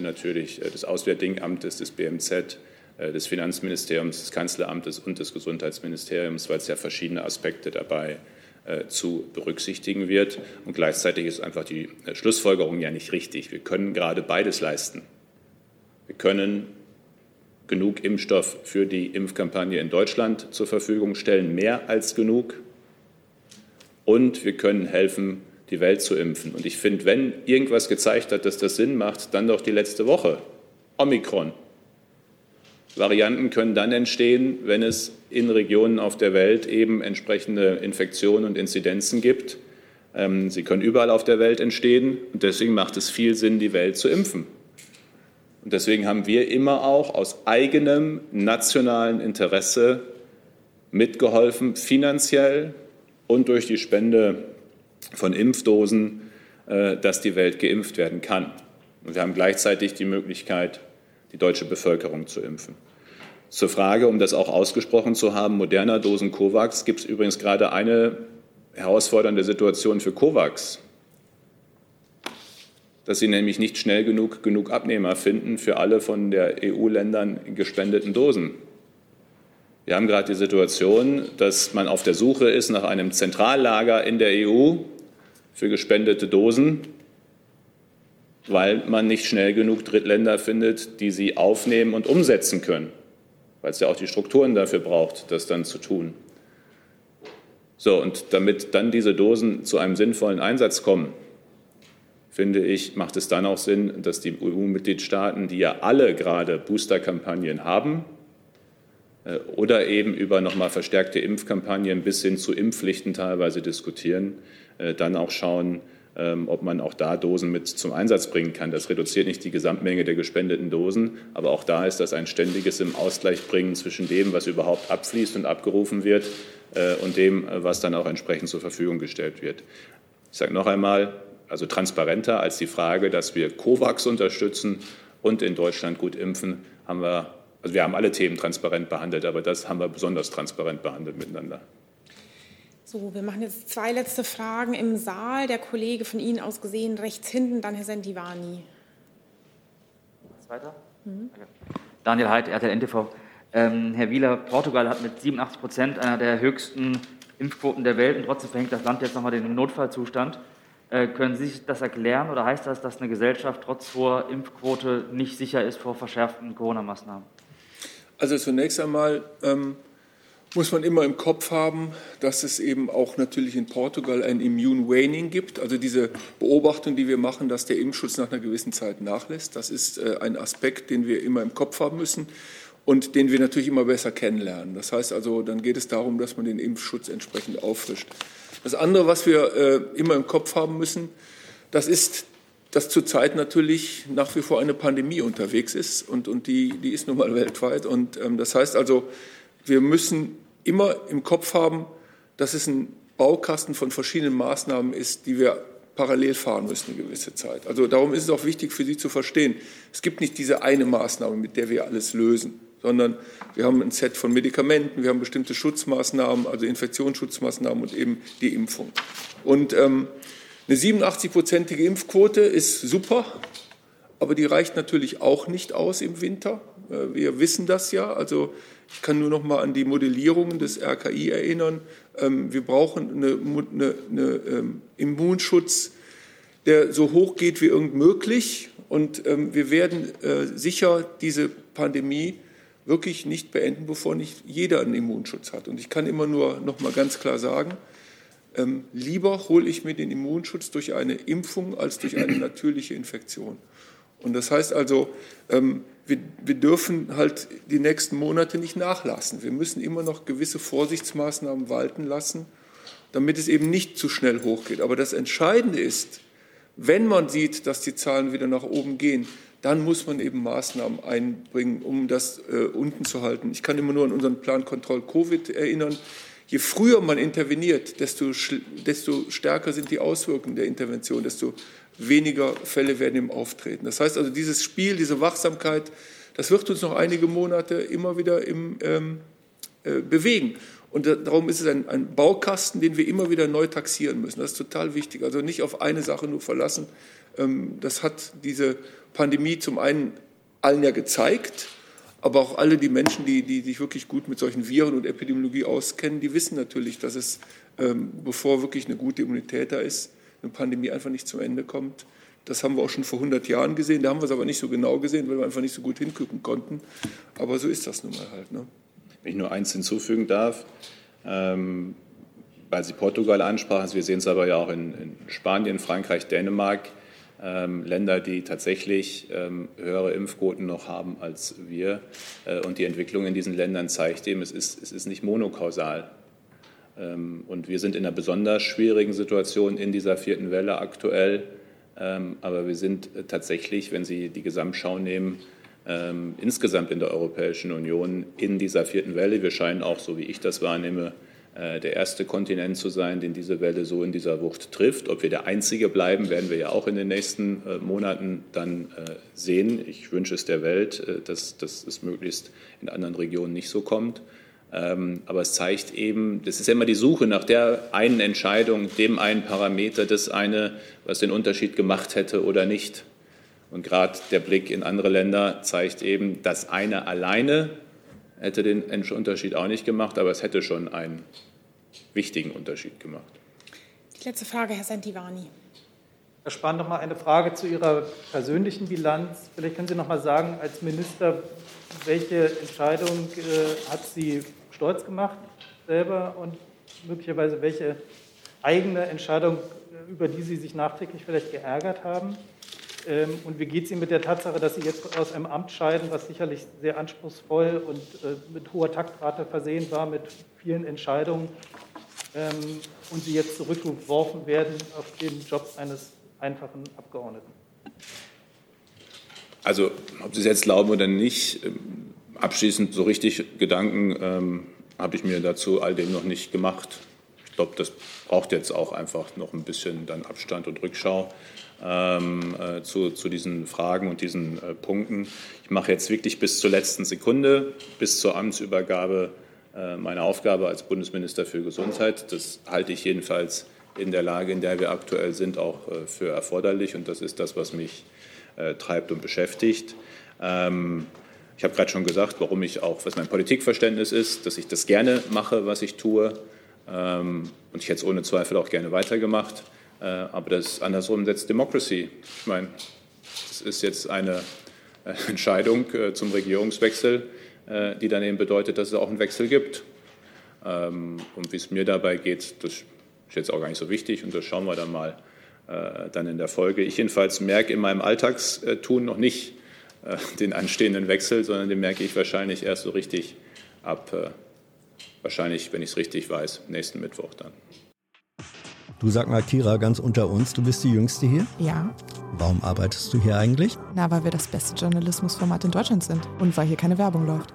natürlich des Auswärtigen Amtes, des BMZ, des Finanzministeriums, des Kanzleramtes und des Gesundheitsministeriums, weil es ja verschiedene Aspekte dabei zu berücksichtigen wird. Und gleichzeitig ist einfach die Schlussfolgerung ja nicht richtig. Wir können gerade beides leisten. Wir können genug Impfstoff für die Impfkampagne in Deutschland zur Verfügung stellen, mehr als genug. Und wir können helfen, die Welt zu impfen. Und ich finde, wenn irgendwas gezeigt hat, dass das Sinn macht, dann doch die letzte Woche. Omikron. Varianten können dann entstehen, wenn es in Regionen auf der Welt eben entsprechende Infektionen und Inzidenzen gibt. Ähm, sie können überall auf der Welt entstehen und deswegen macht es viel Sinn, die Welt zu impfen. Und deswegen haben wir immer auch aus eigenem nationalen Interesse mitgeholfen, finanziell und durch die Spende von Impfdosen, äh, dass die Welt geimpft werden kann. Und wir haben gleichzeitig die Möglichkeit, die deutsche Bevölkerung zu impfen. Zur Frage, um das auch ausgesprochen zu haben, moderner Dosen COVAX gibt es übrigens gerade eine herausfordernde Situation für COVAX dass sie nämlich nicht schnell genug genug Abnehmer finden für alle von der EU-Ländern gespendeten Dosen. Wir haben gerade die Situation, dass man auf der Suche ist nach einem Zentrallager in der EU für gespendete Dosen, weil man nicht schnell genug Drittländer findet, die sie aufnehmen und umsetzen können, weil es ja auch die Strukturen dafür braucht, das dann zu tun. So, und damit dann diese Dosen zu einem sinnvollen Einsatz kommen, finde ich, macht es dann auch Sinn, dass die EU-Mitgliedstaaten, die ja alle gerade Boosterkampagnen haben, oder eben über nochmal verstärkte Impfkampagnen bis hin zu Impfpflichten teilweise diskutieren, äh, dann auch schauen, ähm, ob man auch da Dosen mit zum Einsatz bringen kann. Das reduziert nicht die Gesamtmenge der gespendeten Dosen, aber auch da ist das ein ständiges im Ausgleich bringen zwischen dem, was überhaupt abfließt und abgerufen wird, äh, und dem, was dann auch entsprechend zur Verfügung gestellt wird. Ich sage noch einmal, also transparenter als die Frage, dass wir COVAX unterstützen und in Deutschland gut impfen, haben wir, also wir haben alle Themen transparent behandelt, aber das haben wir besonders transparent behandelt miteinander. So, wir machen jetzt zwei letzte Fragen im Saal. Der Kollege von Ihnen aus gesehen rechts hinten, dann Herr Sentivani. Weiter? Mhm. Daniel Heid, RTL NTV. Ähm, Herr Wieler, Portugal hat mit 87 Prozent einer der höchsten Impfquoten der Welt und trotzdem verhängt das Land jetzt nochmal den Notfallzustand. Äh, können Sie sich das erklären oder heißt das, dass eine Gesellschaft trotz hoher Impfquote nicht sicher ist vor verschärften Corona-Maßnahmen? Also zunächst einmal ähm, muss man immer im Kopf haben, dass es eben auch natürlich in Portugal ein Immune Waning gibt. Also diese Beobachtung, die wir machen, dass der Impfschutz nach einer gewissen Zeit nachlässt, das ist äh, ein Aspekt, den wir immer im Kopf haben müssen und den wir natürlich immer besser kennenlernen. Das heißt also, dann geht es darum, dass man den Impfschutz entsprechend auffrischt. Das andere, was wir äh, immer im Kopf haben müssen, das ist, dass zurzeit natürlich nach wie vor eine Pandemie unterwegs ist und, und die, die ist nun mal weltweit. Und ähm, das heißt also, wir müssen immer im Kopf haben, dass es ein Baukasten von verschiedenen Maßnahmen ist, die wir parallel fahren müssen eine gewisse Zeit. Also darum ist es auch wichtig für Sie zu verstehen, es gibt nicht diese eine Maßnahme, mit der wir alles lösen sondern wir haben ein Set von Medikamenten, wir haben bestimmte Schutzmaßnahmen, also Infektionsschutzmaßnahmen und eben die Impfung. Und ähm, eine 87-prozentige Impfquote ist super, aber die reicht natürlich auch nicht aus im Winter. Äh, wir wissen das ja. Also ich kann nur noch mal an die Modellierungen des RKI erinnern. Ähm, wir brauchen eine, eine, eine ähm, Immunschutz, der so hoch geht wie irgend möglich. Und ähm, wir werden äh, sicher diese Pandemie wirklich nicht beenden, bevor nicht jeder einen Immunschutz hat. Und ich kann immer nur noch mal ganz klar sagen, ähm, lieber hole ich mir den Immunschutz durch eine Impfung als durch eine natürliche Infektion. Und das heißt also, ähm, wir, wir, dürfen halt die nächsten Monate nicht nachlassen. Wir müssen immer noch gewisse Vorsichtsmaßnahmen walten lassen, damit es eben nicht zu schnell hochgeht. Aber das Entscheidende ist, wenn man sieht, dass die Zahlen wieder nach oben gehen, dann muss man eben Maßnahmen einbringen, um das äh, unten zu halten. Ich kann immer nur an unseren Plan Kontroll Covid erinnern. Je früher man interveniert, desto, desto stärker sind die Auswirkungen der Intervention, desto weniger Fälle werden im Auftreten. Das heißt also, dieses Spiel, diese Wachsamkeit Das wird uns noch einige Monate immer wieder im, ähm, äh, bewegen. Und darum ist es ein, ein, Baukasten, den wir immer wieder neu taxieren müssen. Das ist total wichtig. Also nicht auf eine Sache nur verlassen. Ähm, das hat diese Pandemie zum einen allen ja gezeigt, aber auch alle die Menschen, die, die sich wirklich gut mit solchen Viren und Epidemiologie auskennen, die wissen natürlich, dass es, ähm, bevor wirklich eine gute Immunität da ist, eine Pandemie einfach nicht zum Ende kommt. Das haben wir auch schon vor 100 Jahren gesehen. Da haben wir es aber nicht so genau gesehen, weil wir einfach nicht so gut hingucken konnten. Aber so ist das nun mal halt. Ne? Wenn ich nur eins hinzufügen darf, ähm, weil Sie Portugal ansprachen, wir sehen es aber ja auch in, in Spanien, Frankreich, Dänemark, Länder, die tatsächlich ähm, höhere Impfquoten noch haben als wir. Äh, und die Entwicklung in diesen Ländern zeigt eben, es ist, es ist nicht monokausal. Ähm, und wir sind in einer besonders schwierigen Situation in dieser vierten Welle aktuell. Ähm, aber wir sind äh, tatsächlich, wenn Sie die Gesamtschau nehmen, ähm, insgesamt in der Europäischen Union in dieser vierten Welle. Wir scheinen auch, so wie ich das wahrnehme, der erste Kontinent zu sein, den diese Welle so in dieser Wucht trifft. Ob wir der einzige bleiben, werden wir ja auch in den nächsten äh, Monaten dann sehen. Ich wünsche es der Welt, dass, dass es möglichst in anderen Regionen nicht so kommt. Ähm, aber es zeigt eben, das ist ja immer die Suche nach der einen Entscheidung, dem einen Parameter, das eine, was den Unterschied gemacht hätte oder nicht. Und gerade der Blick in andere Länder zeigt eben, das eine alleine hätte den Unterschied auch nicht gemacht, aber es hätte schon einen wichtigen Unterschied gemacht. Die letzte Frage, Herr Santivani. Herr Spahn, noch mal eine Frage zu Ihrer persönlichen Bilanz. Vielleicht können Sie noch mal sagen, als Minister, welche Entscheidung äh, hat Sie stolz gemacht selber und möglicherweise welche eigene Entscheidung, über die Sie sich nachträglich vielleicht geärgert haben? Ähm, und wie geht es Ihnen mit der Tatsache, dass Sie jetzt aus einem Amt scheiden, was sicherlich sehr anspruchsvoll und äh, mit hoher Taktrate versehen war, mit vielen Entscheidungen, ähm, und Sie jetzt zurückgeworfen werden auf den Job eines einfachen Abgeordneten? Also, ob Sie es jetzt glauben oder nicht, ähm, abschließend so richtig Gedanken ähm, habe ich mir dazu all dem noch nicht gemacht. Ich glaube, das braucht jetzt auch einfach noch ein bisschen dann Abstand und Rückschau ähm, äh, zu, zu, diesen Fragen und diesen äh, Punkten. Ich mache jetzt wirklich bis zur letzten Sekunde, bis zur Amtsübergabe äh, meine Aufgabe als Bundesminister für Gesundheit. Das halte ich jedenfalls in der Lage, in der wir aktuell sind, auch äh, für erforderlich. Und das ist das, was mich äh, treibt und beschäftigt. Ähm, ich habe gerade schon gesagt, warum ich auch, was mein Politikverständnis ist, dass ich das gerne mache, was ich tue. Ähm, und ich hätte es ohne Zweifel auch gerne weitergemacht. Äh, aber das andersrum setzt Democracy. Ich meine, das ist jetzt eine äh, Entscheidung äh, zum Regierungswechsel, die dann eben bedeutet, dass es auch einen Wechsel gibt. Ähm, und wie es mir dabei geht, das ist jetzt auch gar nicht so wichtig und das schauen wir dann mal dann in der Folge. Ich jedenfalls merke in meinem Alltagstun noch nicht, äh, den anstehenden Wechsel, sondern den merke ich wahrscheinlich erst so richtig ab, äh, wahrscheinlich, wenn ich es richtig weiß, nächsten Mittwoch dann. Du sag mal, Kira, ganz unter uns, du bist die Jüngste hier? Ja. Warum arbeitest du hier eigentlich? Na, weil wir das beste Journalismusformat in Deutschland sind und weil hier keine Werbung läuft.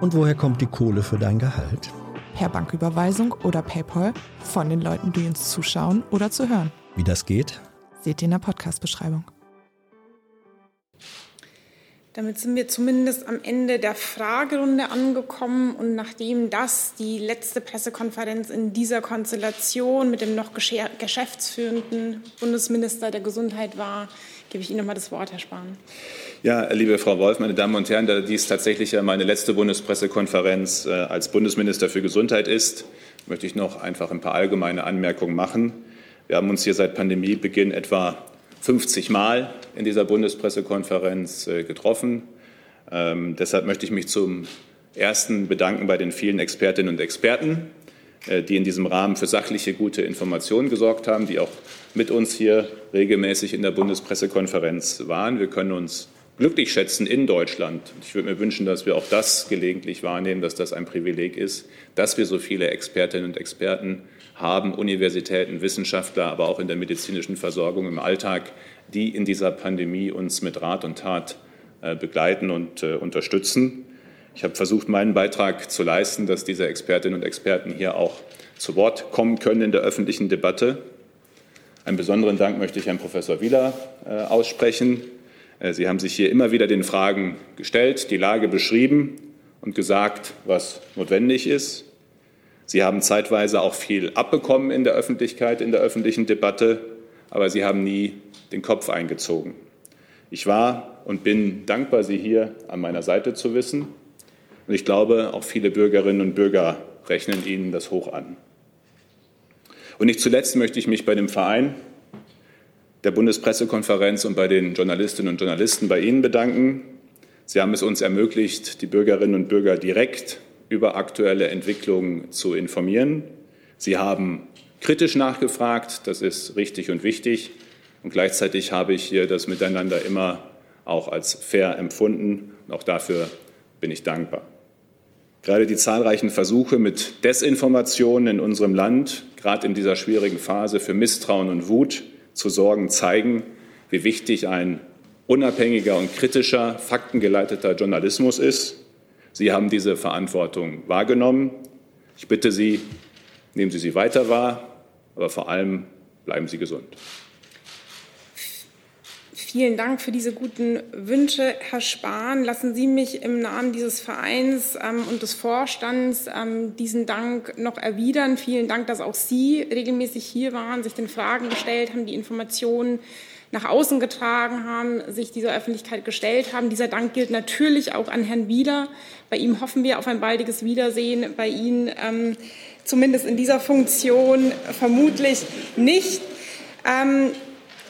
Und woher kommt die Kohle für dein Gehalt? Per Banküberweisung oder PayPal von den Leuten, die uns zuschauen oder zu hören. Wie das geht? Seht ihr in der Podcast-Beschreibung. Damit sind wir zumindest am Ende der Fragerunde angekommen. Und nachdem das die letzte Pressekonferenz in dieser Konstellation mit dem noch geschäftsführenden Bundesminister der Gesundheit war, gebe ich Ihnen nochmal das Wort, Herr Spahn. Ja, liebe Frau Wolf, meine Damen und Herren, da dies tatsächlich meine letzte Bundespressekonferenz äh, als Bundesminister für Gesundheit ist, möchte ich noch einfach ein paar allgemeine Anmerkungen machen. Wir haben uns hier seit Pandemiebeginn etwa 50 Mal in dieser Bundespressekonferenz äh, getroffen. Ähm, deshalb möchte ich mich zum Ersten bedanken bei den vielen Expertinnen und Experten, äh, die in diesem Rahmen für sachliche, gute Informationen gesorgt haben, die auch mit uns hier regelmäßig in der Bundespressekonferenz waren. Wir können uns glücklich schätzen in Deutschland. Ich würde mir wünschen, dass wir auch das gelegentlich wahrnehmen, dass das ein Privileg ist, dass wir so viele Expertinnen und Experten haben, Universitäten, Wissenschaftler, aber auch in der medizinischen Versorgung im Alltag, die in dieser Pandemie uns mit Rat und Tat äh, begleiten und äh, unterstützen. Ich habe versucht, meinen Beitrag zu leisten, dass diese Expertinnen und Experten hier auch zu Wort kommen können in der öffentlichen Debatte. Einen besonderen Dank möchte ich Herrn Professor Wieler äh, aussprechen, Sie haben sich hier immer wieder den Fragen gestellt, die Lage beschrieben und gesagt, was notwendig ist. Sie haben zeitweise auch viel abbekommen in der Öffentlichkeit, in der öffentlichen Debatte, aber Sie haben nie den Kopf eingezogen. Ich war und bin dankbar, Sie hier an meiner Seite zu wissen. Und ich glaube, auch viele Bürgerinnen und Bürger rechnen Ihnen das hoch an. Und nicht zuletzt möchte ich mich bei dem Verein der Bundespressekonferenz und bei den Journalistinnen und Journalisten bei Ihnen bedanken. Sie haben es uns ermöglicht, die Bürgerinnen und Bürger direkt über aktuelle Entwicklungen zu informieren. Sie haben kritisch nachgefragt, das ist richtig und wichtig. Und gleichzeitig habe ich hier das Miteinander immer auch als fair empfunden. Und auch dafür bin ich dankbar. Gerade die zahlreichen Versuche mit Desinformationen in unserem Land, gerade in dieser schwierigen Phase für Misstrauen und Wut, zu sorgen, zeigen, wie wichtig ein unabhängiger und kritischer, faktengeleiteter Journalismus ist. Sie haben diese Verantwortung wahrgenommen. Ich bitte Sie, nehmen Sie sie weiter wahr, aber vor allem bleiben Sie gesund. Vielen Dank für diese guten Wünsche, Herr Spahn. Lassen Sie mich im Namen dieses Vereins ähm, und des Vorstands ähm, diesen Dank noch erwidern. Vielen Dank, dass auch Sie regelmäßig hier waren, sich den Fragen gestellt haben, die Informationen nach außen getragen haben, sich dieser Öffentlichkeit gestellt haben. Dieser Dank gilt natürlich auch an Herrn Wieder. Bei ihm hoffen wir auf ein baldiges Wiedersehen. Bei Ihnen ähm, zumindest in dieser Funktion vermutlich nicht. Ähm,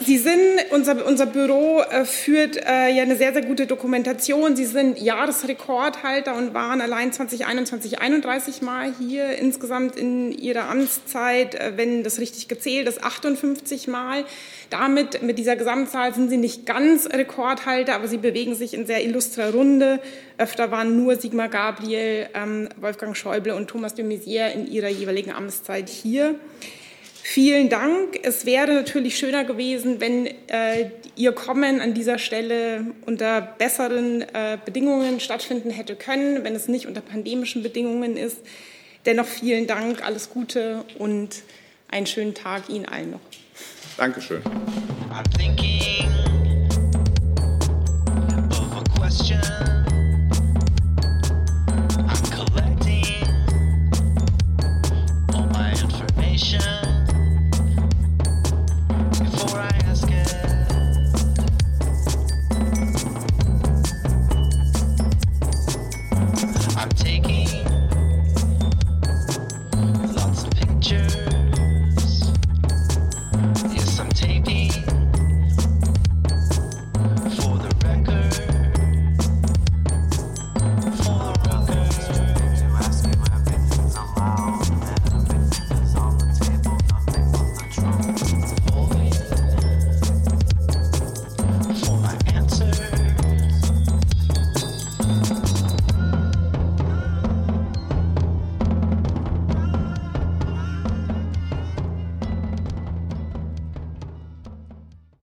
Sie sind, unser, unser Büro äh, führt äh, ja eine sehr, sehr gute Dokumentation. Sie sind Jahresrekordhalter und waren allein 2021 31 Mal hier insgesamt in Ihrer Amtszeit, äh, wenn das richtig gezählt ist, 58 Mal. Damit, mit dieser Gesamtzahl sind Sie nicht ganz Rekordhalter, aber Sie bewegen sich in sehr illustrer Runde. Öfter waren nur Sigmar Gabriel, ähm, Wolfgang Schäuble und Thomas de Maizière in ihrer jeweiligen Amtszeit hier. Vielen Dank. Es wäre natürlich schöner gewesen, wenn äh, Ihr Kommen an dieser Stelle unter besseren äh, Bedingungen stattfinden hätte können, wenn es nicht unter pandemischen Bedingungen ist. Dennoch vielen Dank, alles Gute und einen schönen Tag Ihnen allen noch. Dankeschön. I'm collecting all my information.